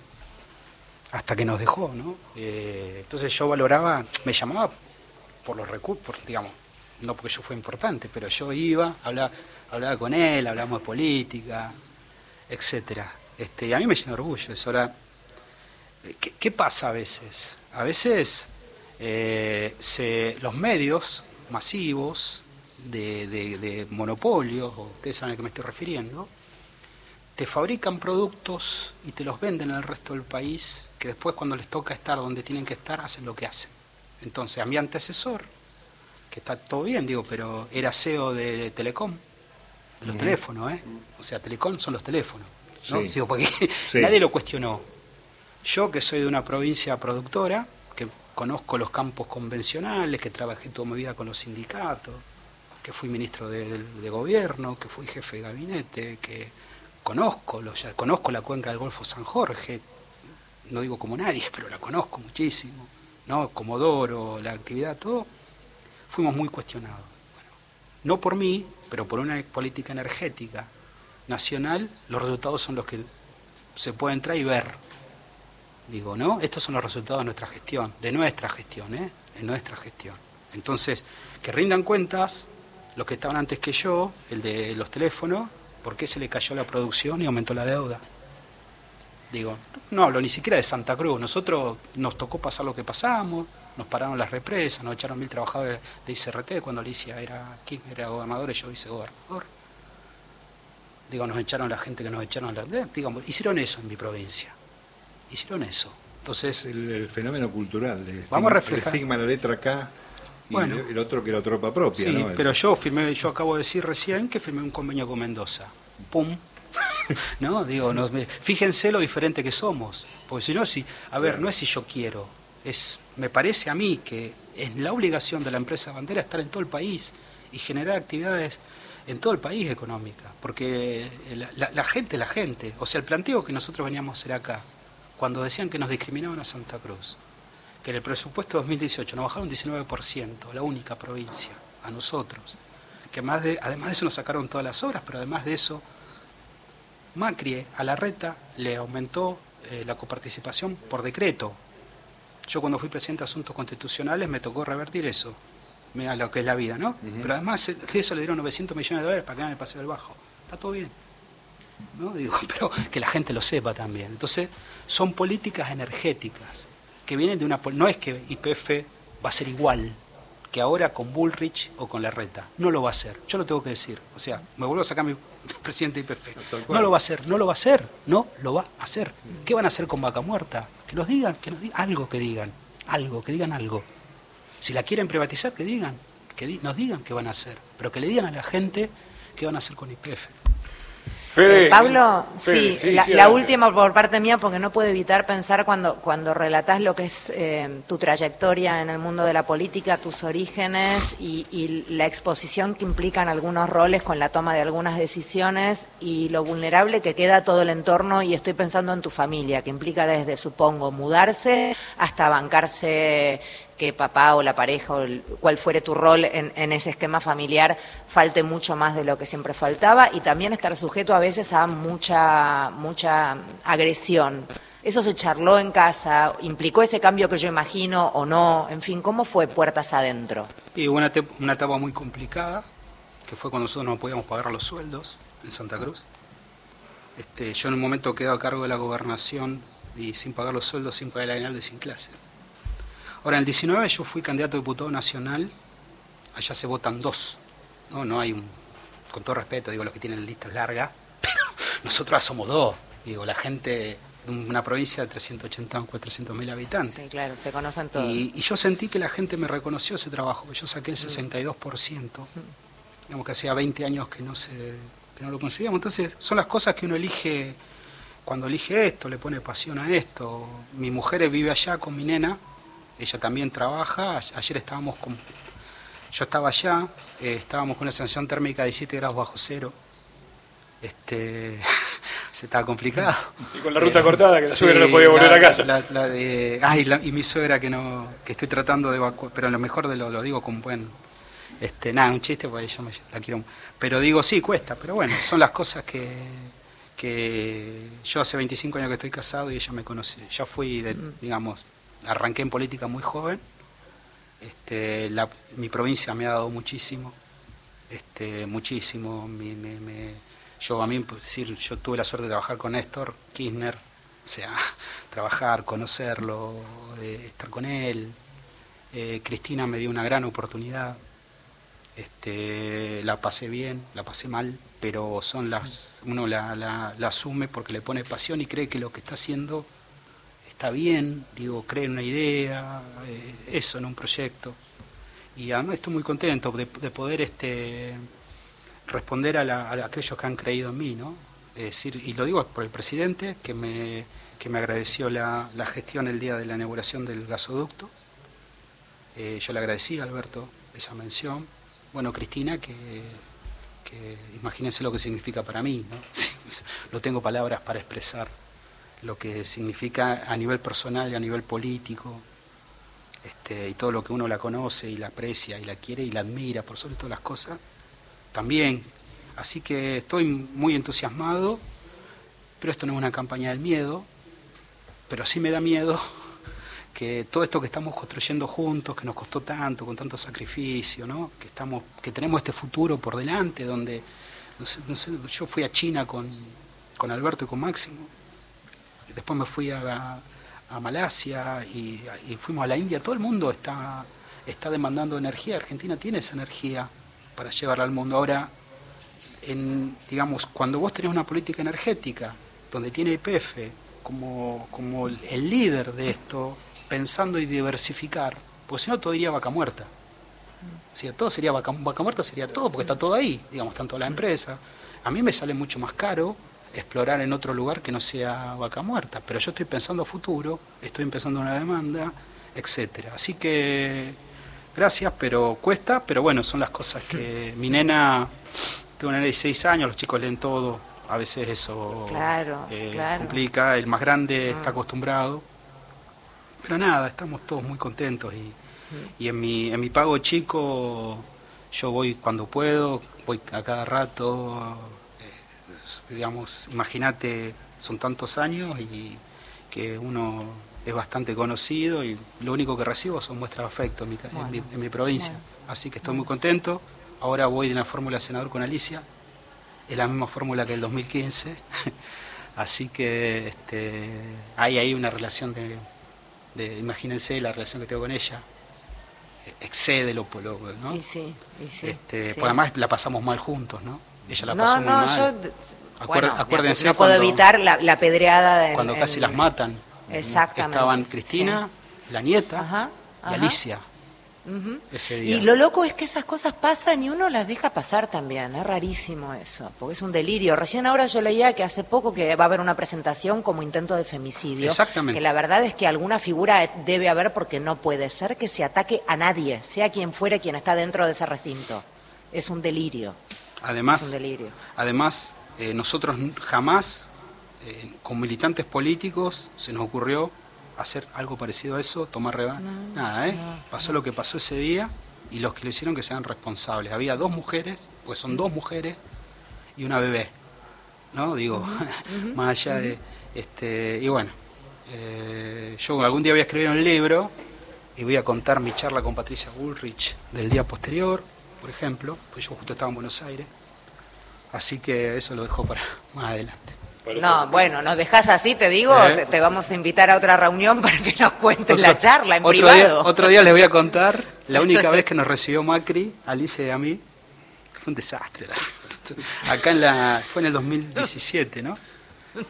Hasta que nos dejó, ¿no? Eh, entonces yo valoraba, me llamaba por los recursos, digamos, no porque yo fue importante, pero yo iba, hablaba, hablaba con él, hablamos de política, etcétera. Este, y a mí me llena orgullo eso. Ahora, eh, ¿qué, qué pasa a veces? A veces eh, se, los medios masivos de, de, de monopolios, o ustedes saben a qué me estoy refiriendo, te fabrican productos y te los venden al resto del país, que después cuando les toca estar donde tienen que estar, hacen lo que hacen. Entonces, a mi antecesor, que está todo bien, digo, pero era CEO de, de Telecom, de los teléfonos, ¿eh? O sea, Telecom son los teléfonos, ¿no? Sí. Digo, porque Sí. nadie lo cuestionó. Yo, que soy de una provincia productora, que conozco los campos convencionales, que trabajé toda mi vida con los sindicatos, que fui ministro de, de- de gobierno, que fui jefe de gabinete, que conozco, los, ya- conozco la cuenca del Golfo San Jorge, no digo como nadie, pero la conozco muchísimo, ¿no? Comodoro, la actividad, todo, fuimos muy cuestionados. Bueno, no por mí, pero por una política energética nacional, los resultados son los que se puede entrar y ver. Digo, ¿no? Estos son los resultados de nuestra gestión, de nuestra gestión, ¿eh? De nuestra gestión. Entonces, que rindan cuentas los que estaban antes que yo, el de los teléfonos, por qué se le cayó la producción y aumentó la deuda. Digo, no hablo ni siquiera de Santa Cruz. Nosotros nos tocó pasar lo que pasamos, nos pararon las represas, nos echaron mil trabajadores de ICRT cuando Alicia era, Kirchner era gobernador y yo vicegobernador. Digo, nos echaron la gente que nos echaron. La, eh, digamos, hicieron eso en mi provincia. Hicieron eso. Entonces, el, el fenómeno cultural. El Vamos a reflejar. El estigma de la letra K y Bueno. el otro que era tropa propia, Sí, pero yo firmé, yo acabo de decir recién que firmé un convenio con Mendoza. Pum. no, digo, no, me- fíjense lo diferente que somos. Porque si no, si, a ver, no es si yo quiero, es, me parece a mí que es la obligación de la empresa bandera estar en todo el país y generar actividades en todo el país económica, porque la, gente, la gente, o sea, el planteo que nosotros veníamos a hacer acá, cuando decían que nos discriminaban a Santa Cruz, que en el presupuesto 2018 nos bajaron un 19%, la única provincia, a nosotros, que más de, además de eso nos sacaron todas las obras, pero además de eso, Macri a la reta le aumentó eh, la coparticipación por decreto. Yo cuando fui presidente de Asuntos Constitucionales me tocó revertir eso. Mira lo que es la vida, ¿no? Pero además de eso le dieron 900 millones de dólares para que hagan el paseo del Bajo. Está todo bien. ¿no? Digo, pero que la gente lo sepa también. Entonces, son políticas energéticas que vienen de una... No es que IPF va a ser igual que ahora con Bullrich o con Larreta. No lo va a hacer. Yo lo tengo que decir. O sea, me vuelvo a sacar mi presidente de IPF. No lo va a hacer, no lo va a hacer, no lo va a hacer. ¿Qué van a hacer con Vaca Muerta? Que nos digan, que nos digan algo que digan, algo, que digan algo. Si la quieren privatizar, que digan, que nos digan qué van a hacer, pero que le digan a la gente qué van a hacer con IPF. Eh, Pablo, sí, la, última por parte mía, porque no puedo evitar pensar cuando, cuando relatás lo que es eh, tu trayectoria en el mundo de la política, tus orígenes y, y, la exposición que implican algunos roles con la toma de algunas decisiones y lo vulnerable que queda todo el entorno, y estoy pensando en tu familia, que implica desde, supongo, mudarse hasta bancarse que papá o la pareja o cual fuere tu rol en, ese esquema familiar falte mucho más de lo que siempre faltaba y también estar sujeto a veces a mucha, mucha agresión. ¿Eso se charló en casa? ¿Implicó ese cambio que yo imagino o no? En fin, ¿cómo fue puertas adentro? Y una, una etapa muy complicada, que fue cuando nosotros no podíamos pagar los sueldos en Santa Cruz. Este, yo en un momento quedé a cargo de la gobernación y sin pagar los sueldos, sin pagar el aguinaldo y sin clase. Ahora, en el 19 yo fui candidato a diputado nacional, allá se votan dos, ¿no? No hay un, con todo respeto, digo, los que tienen listas largas, pero nosotros somos dos, digo, la gente de una provincia de 380 o 400 mil habitantes. Sí, claro, se conocen todos. Y, yo sentí que la gente me reconoció ese trabajo, yo saqué el 62%, digamos que hacía 20 años que no, se, que no lo conseguíamos, entonces son las cosas que uno elige cuando elige esto, le pone pasión a esto. Mi mujer vive allá con mi nena, ella también trabaja. Ayer estábamos con. Yo estaba allá, eh, estábamos con una sensación térmica de 17 grados bajo cero. Este, se estaba complicado. Y con la ruta eh, cortada, que la suegra no podía volver a casa. y, mi suegra que no que estoy tratando de evacuar, pero lo mejor de lo, lo digo con buen. Este, nada, un chiste, porque yo me, la quiero. Pero digo, sí, cuesta, pero bueno, son las cosas que, que yo hace 25 años que estoy casado y ella me conoce. Ya fui, de, mm. digamos, arranqué en política muy joven. Este, mi provincia me ha dado muchísimo, este, muchísimo. yo a mí, pues, decir, yo tuve la suerte de trabajar con Néstor Kirchner, o sea, trabajar, conocerlo, eh, estar con él. Eh, Cristina me dio una gran oportunidad. Este, la pasé bien, la pasé mal, pero son las, uno la, la asume porque le pone pasión y cree que lo que está haciendo está bien, digo, cree en una idea, eh, eso, en un proyecto. Y además estoy muy contento de, poder este, responder a, aquellos que han creído en mí, ¿no? Es decir, y lo digo por el presidente, que me, que me agradeció la, gestión el día de la inauguración del gasoducto. Eh, yo le agradecí a Alberto esa mención. Bueno, Cristina, que, que imagínense lo que significa para mí, ¿no? no tengo palabras para expresar lo que significa a nivel personal y a nivel político, este, y todo lo que uno la conoce y la aprecia y la quiere y la admira por sobre todas las cosas, también. Así que estoy muy entusiasmado, pero esto no es una campaña del miedo, pero sí me da miedo que todo esto que estamos construyendo juntos, que nos costó tanto, con tanto sacrificio, ¿no? que, estamos, que tenemos este futuro por delante, donde yo fui a China con, con Alberto y con Máximo, después me fui a, Malasia y, fuimos a la India, todo el mundo está, está demandando energía, Argentina tiene esa energía para llevarla al mundo. Ahora, en, digamos, cuando vos tenés una política energética, donde tiene IPF como, como el líder de esto, pensando y diversificar, porque si no todo iría vaca muerta. Si todo sería vaca, vaca muerta, sería todo, porque está todo ahí, digamos, están todas las empresas. A mí me sale mucho más caro explorar en otro lugar que no sea vaca muerta. Pero yo estoy pensando a futuro, estoy empezando una demanda, etcétera. Así que gracias, pero cuesta, pero bueno, son las cosas que mi nena tengo una nena de 16 años, los chicos leen todo, a veces eso Claro, eh, claro. complica, el más grande está Mm. acostumbrado. Pero nada, estamos todos muy contentos y, y en, mi, en mi pago chico yo voy cuando puedo, voy a cada rato, digamos, imagínate, son tantos años y que uno es bastante conocido y lo único que recibo son muestras de afecto en mi, ca- en mi- en mi provincia. Así que estoy muy contento. Ahora voy de la fórmula senador con Alicia, es la misma fórmula que el 2015. Así que este, hay ahí una relación de, de- imagínense la relación que tengo con ella, excede lo, lo ¿no? Y sí, y sí, Este, sí. porque además la pasamos mal juntos, ¿no? Ella la No, pasó muy no, mal. yo- Acuer- bueno, acuérdense no puedo cuando- evitar la, la pedreada de cuando casi las matan. Exactamente. Estaban Cristina, la nieta Ajá, y. Alicia Ujú. ese día. Y lo loco es que esas cosas pasan y uno las deja pasar también, es rarísimo eso, porque es un delirio. Recién ahora yo leía que hace poco que va a haber una presentación como intento de femicidio. Exactamente. Que la verdad es que alguna figura debe haber porque no puede ser que se ataque a nadie, sea quien fuere quien está dentro de ese recinto. Es un delirio. Además, es un delirio. Además, eh, nosotros jamás, eh, con militantes políticos, se nos ocurrió hacer algo parecido a eso, tomar revancha. Nada, ¿eh? Pasó lo que pasó ese día y los que lo hicieron que sean responsables. Había dos mujeres, pues son dos mujeres y una bebé, ¿no? Digo, más allá de... este Y bueno, eh, yo algún día voy a escribir un libro y voy a contar mi charla con Patricia Bullrich del día posterior, por ejemplo, pues yo justo estaba en Buenos Aires. Así que eso lo dejo para más adelante. No, bueno, nos dejas así, te digo, ¿Eh? te, te vamos a invitar a otra reunión para que nos cuentes Otro- la charla en otro privado. Día, otro día les voy a contar la única vez que nos recibió Macri, Alicia y a mí. Fue un desastre. la- Acá en la, fue en el 2017, ¿no?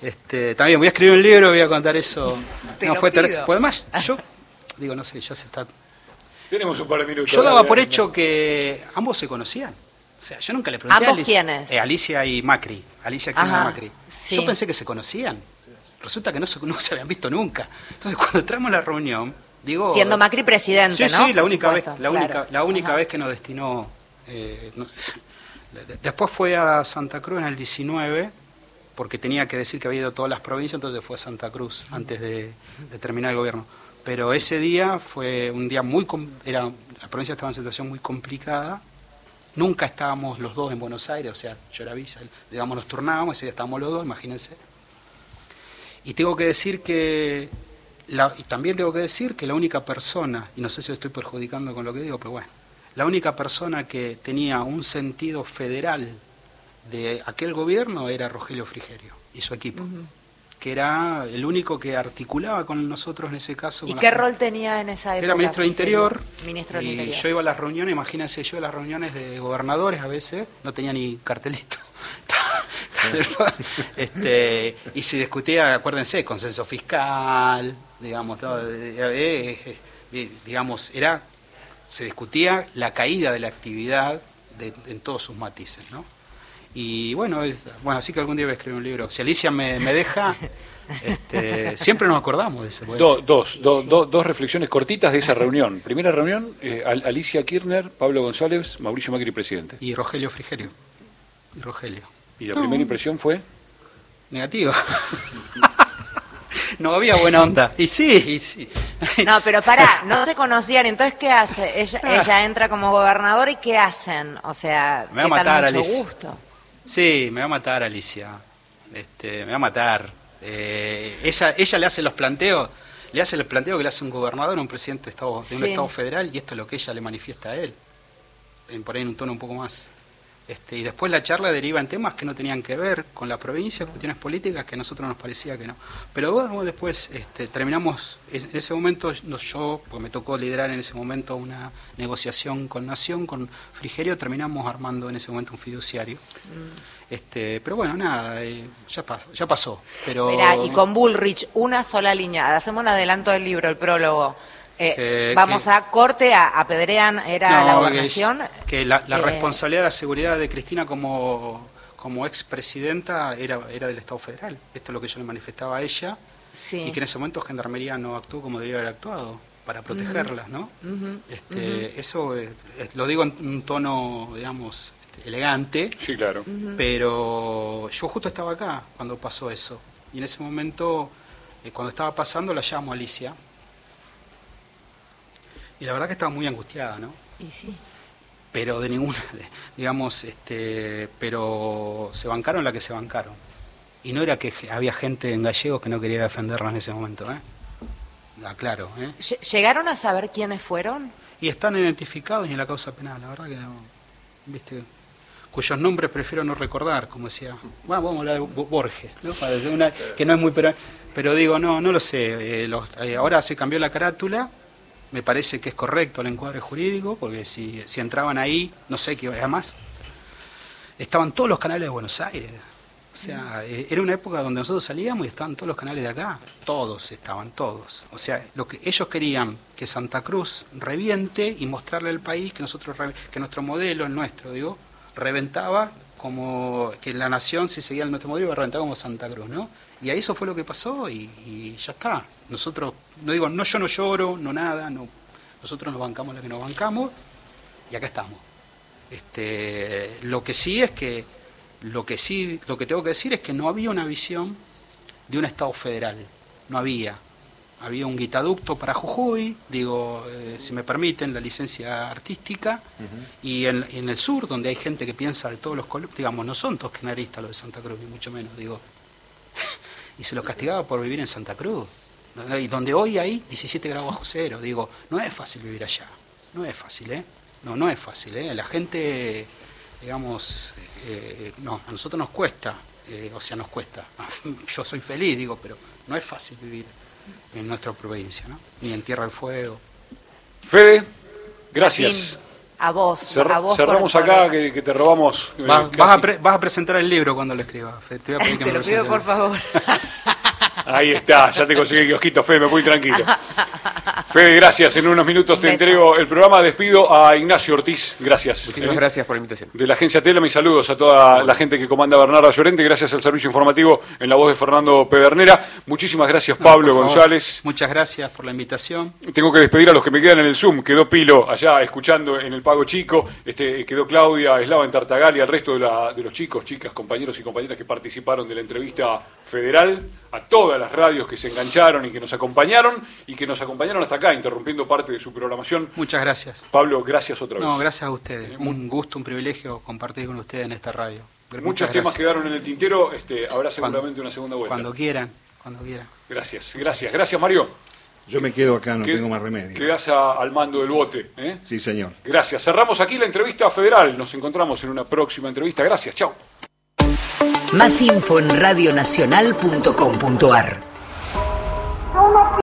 Este, también voy a escribir un libro, voy a contar eso. Te no, lo fue pido. pues además, yo digo, no sé, ya se está. Tenemos un par de minutos. Yo daba por hecho que ambos se conocían. O sea, yo nunca le pregunté a ¿Ambos Alicia. quiénes? Eh, Alicia y Macri. Alicia Kirchner Ajá, Macri. sí. Yo pensé que se conocían. Resulta que no se, no se habían visto nunca. Entonces, cuando entramos a la reunión, digo. Siendo Macri presidente, Sí, ¿no? sí, la Por única vez, la claro. única, la única vez que nos destinó. eh, no Después fue a Santa Cruz en el 19, porque tenía que decir que había ido a todas las provincias, entonces fue a Santa Cruz antes de, de terminar el gobierno. Pero ese día fue un día muy. Era, la provincia estaba en situación muy complicada. Nunca estábamos los dos en Buenos Aires, o sea, yo era visa, digamos, nos turnábamos, ese día estábamos los dos, imagínense. Y tengo que decir que, la- y también tengo que decir que la única persona, y no sé si lo estoy perjudicando con lo que digo, pero bueno, la única persona que tenía un sentido federal de aquel gobierno era Rogelio Frigerio y su equipo, que era el único que articulaba con nosotros en ese caso. ¿Y qué la- rol tenía en esa época? era ministro de Interior. Ministro del y Interior. yo iba a las reuniones, imagínense, yo iba a las reuniones de gobernadores a veces, no tenía ni cartelito. este, y se discutía, acuérdense, consenso fiscal, digamos, todo, eh, eh, eh, digamos, era, se discutía la caída de la actividad de- en todos sus matices, ¿no? Y bueno, es- bueno, así que algún día voy a escribir un libro. Si Alicia me, me deja, este, siempre nos acordamos de ese. porque Do- es- dos, do- do- dos reflexiones cortitas de esa reunión. Primera reunión, eh, Al- Alicia Kirchner, Pablo González, Mauricio Macri, presidente. Y Rogelio Frigerio. Y Rogelio. Y la primera impresión fue... Negativa. no había buena onda. Y sí, y sí. No, pero pará, no se conocían, entonces ¿qué hace? Ella, ella entra como gobernador y ¿qué hacen? O sea, Me va a ¿qué tal matar, mucho Alicia. gusto? Sí, me va a matar Alicia. Este, me va a matar. Eh, ella, ella le hace los planteos, le hace el planteo que le hace un gobernador a un presidente de, estado, de un Sí. estado federal y esto es lo que ella le manifiesta a él. En, por ahí en un tono un poco más. Este, y después la charla deriva en temas que no tenían que ver con la provincia, cuestiones políticas que a nosotros nos parecía que no. Pero bueno, después este, terminamos, en ese momento yo, pues me tocó liderar en ese momento una negociación con Nación, con Frigerio, terminamos armando en ese momento un fiduciario. Este, pero bueno, nada, eh, ya pasó, ya pasó. Pero Mirá, y con Bullrich, una sola línea. Hacemos un adelanto del libro, el prólogo. Eh, Que- vamos que- a corte, a, apedrean, era No, la gobernación. Que, la, la Eh, responsabilidad de la seguridad de Cristina como, como expresidenta era, era del Estado federal. Esto es lo que yo le manifestaba a ella. Sí. Y que en ese momento Gendarmería no actuó como debía haber actuado para protegerlas, ¿no? Este, Eso lo digo en un tono, digamos, este, elegante. Sí, claro. Pero yo justo estaba acá cuando pasó eso. Y en ese momento, eh, cuando estaba pasando, la llamo a Alicia. Y la verdad que estaba muy angustiada, ¿no? Y sí. Pero de ninguna, digamos, este, pero se bancaron la que se bancaron. Y no era que había gente en gallegos que no quería defenderla en ese momento, ¿eh? Aclaro, ¿eh? Lle- ¿Llegaron a saber quiénes fueron? Y están identificados y en la causa penal, la verdad que no, viste, cuyos nombres prefiero no recordar, como decía, bueno, vamos a hablar de Bo- Borges, ¿no? Para decir una- que no es muy, pero, pero digo, no, no lo sé, eh, los- eh, ahora se cambió la carátula, me parece que es correcto el encuadre jurídico, porque si, si entraban ahí, no sé qué, además, estaban todos los canales de Buenos Aires, o sea, eh, era una época donde nosotros salíamos y estaban todos los canales de acá, todos estaban, todos. O sea, lo que ellos querían que Santa Cruz reviente y mostrarle al país que nosotros que nuestro modelo, el nuestro, digo, reventaba como que la nación si seguía nuestro modelo iba a reventar como Santa Cruz, ¿no? Y ahí eso fue lo que pasó y, y ya está. Nosotros, no digo, no yo no lloro, no nada, no. Nosotros nos bancamos lo que nos bancamos y acá estamos. Este, lo que sí es que lo que sí, lo que tengo que decir es que no había una visión de un Estado federal, no había. Había un guitaducto para Jujuy, digo, eh, si me permiten, la licencia artística, y en, en el sur, donde hay gente que piensa de todos los colores, digamos, no son todos kirchneristas los de Santa Cruz, ni mucho menos, digo. y se los castigaba por vivir en Santa Cruz. Y donde hoy hay 17 grados bajo cero, digo, no es fácil vivir allá, no es fácil, ¿eh? No, no es fácil, ¿eh? La gente, digamos, eh, no, a nosotros nos cuesta, eh, o sea, nos cuesta. Yo soy feliz, digo, pero no es fácil vivir en nuestra provincia, ¿no? Ni en Tierra del Fuego. Fede, gracias. A vos, Cerra- a vos cerramos por- acá que, que te robamos. Vas, vas a pre- vas a presentar el libro cuando lo escribas. Te, voy a pedir que Te me lo pido por favor. Ahí está, ya te conseguí el kiosquito, Fede, me voy tranquilo. Fede, gracias. En unos minutos te Un entrego el programa. Despido a Ignacio Ortiz. Gracias. Muchísimas Eh, gracias por la invitación. De la agencia Tela, mis saludos a toda la gente que comanda Bernarda Llorente. Gracias al servicio informativo en la voz de Fernando Pedernera. Muchísimas gracias, Pablo. González. Muchas gracias por la invitación. Tengo que despedir a los que me quedan en el Zoom. Quedó Pilo allá escuchando en el Pago Chico. Este, quedó Claudia, Eslava en Tartagal y al resto de, la- de los chicos, chicas, compañeros y compañeras que participaron de la entrevista federal. A todas las radios que se engancharon y que nos acompañaron y que nos acompañaron hasta acá, interrumpiendo parte de su programación. Muchas gracias. Pablo, gracias otra vez. No, gracias a ustedes. Un gusto, un privilegio compartir con ustedes en esta radio. Muchos Muchas temas gracias. quedaron en el tintero. Este, habrá seguramente una segunda vuelta. Cuando quieran, cuando quieran. Gracias, gracias. Gracias, Mario. Yo me quedo acá, no Que- tengo más remedio. Quedás a- al mando del bote. ¿eh? Sí, señor. Gracias. Cerramos aquí la entrevista federal. Nos encontramos en una próxima entrevista. Gracias. Chao. Más info en radionacional.com.ar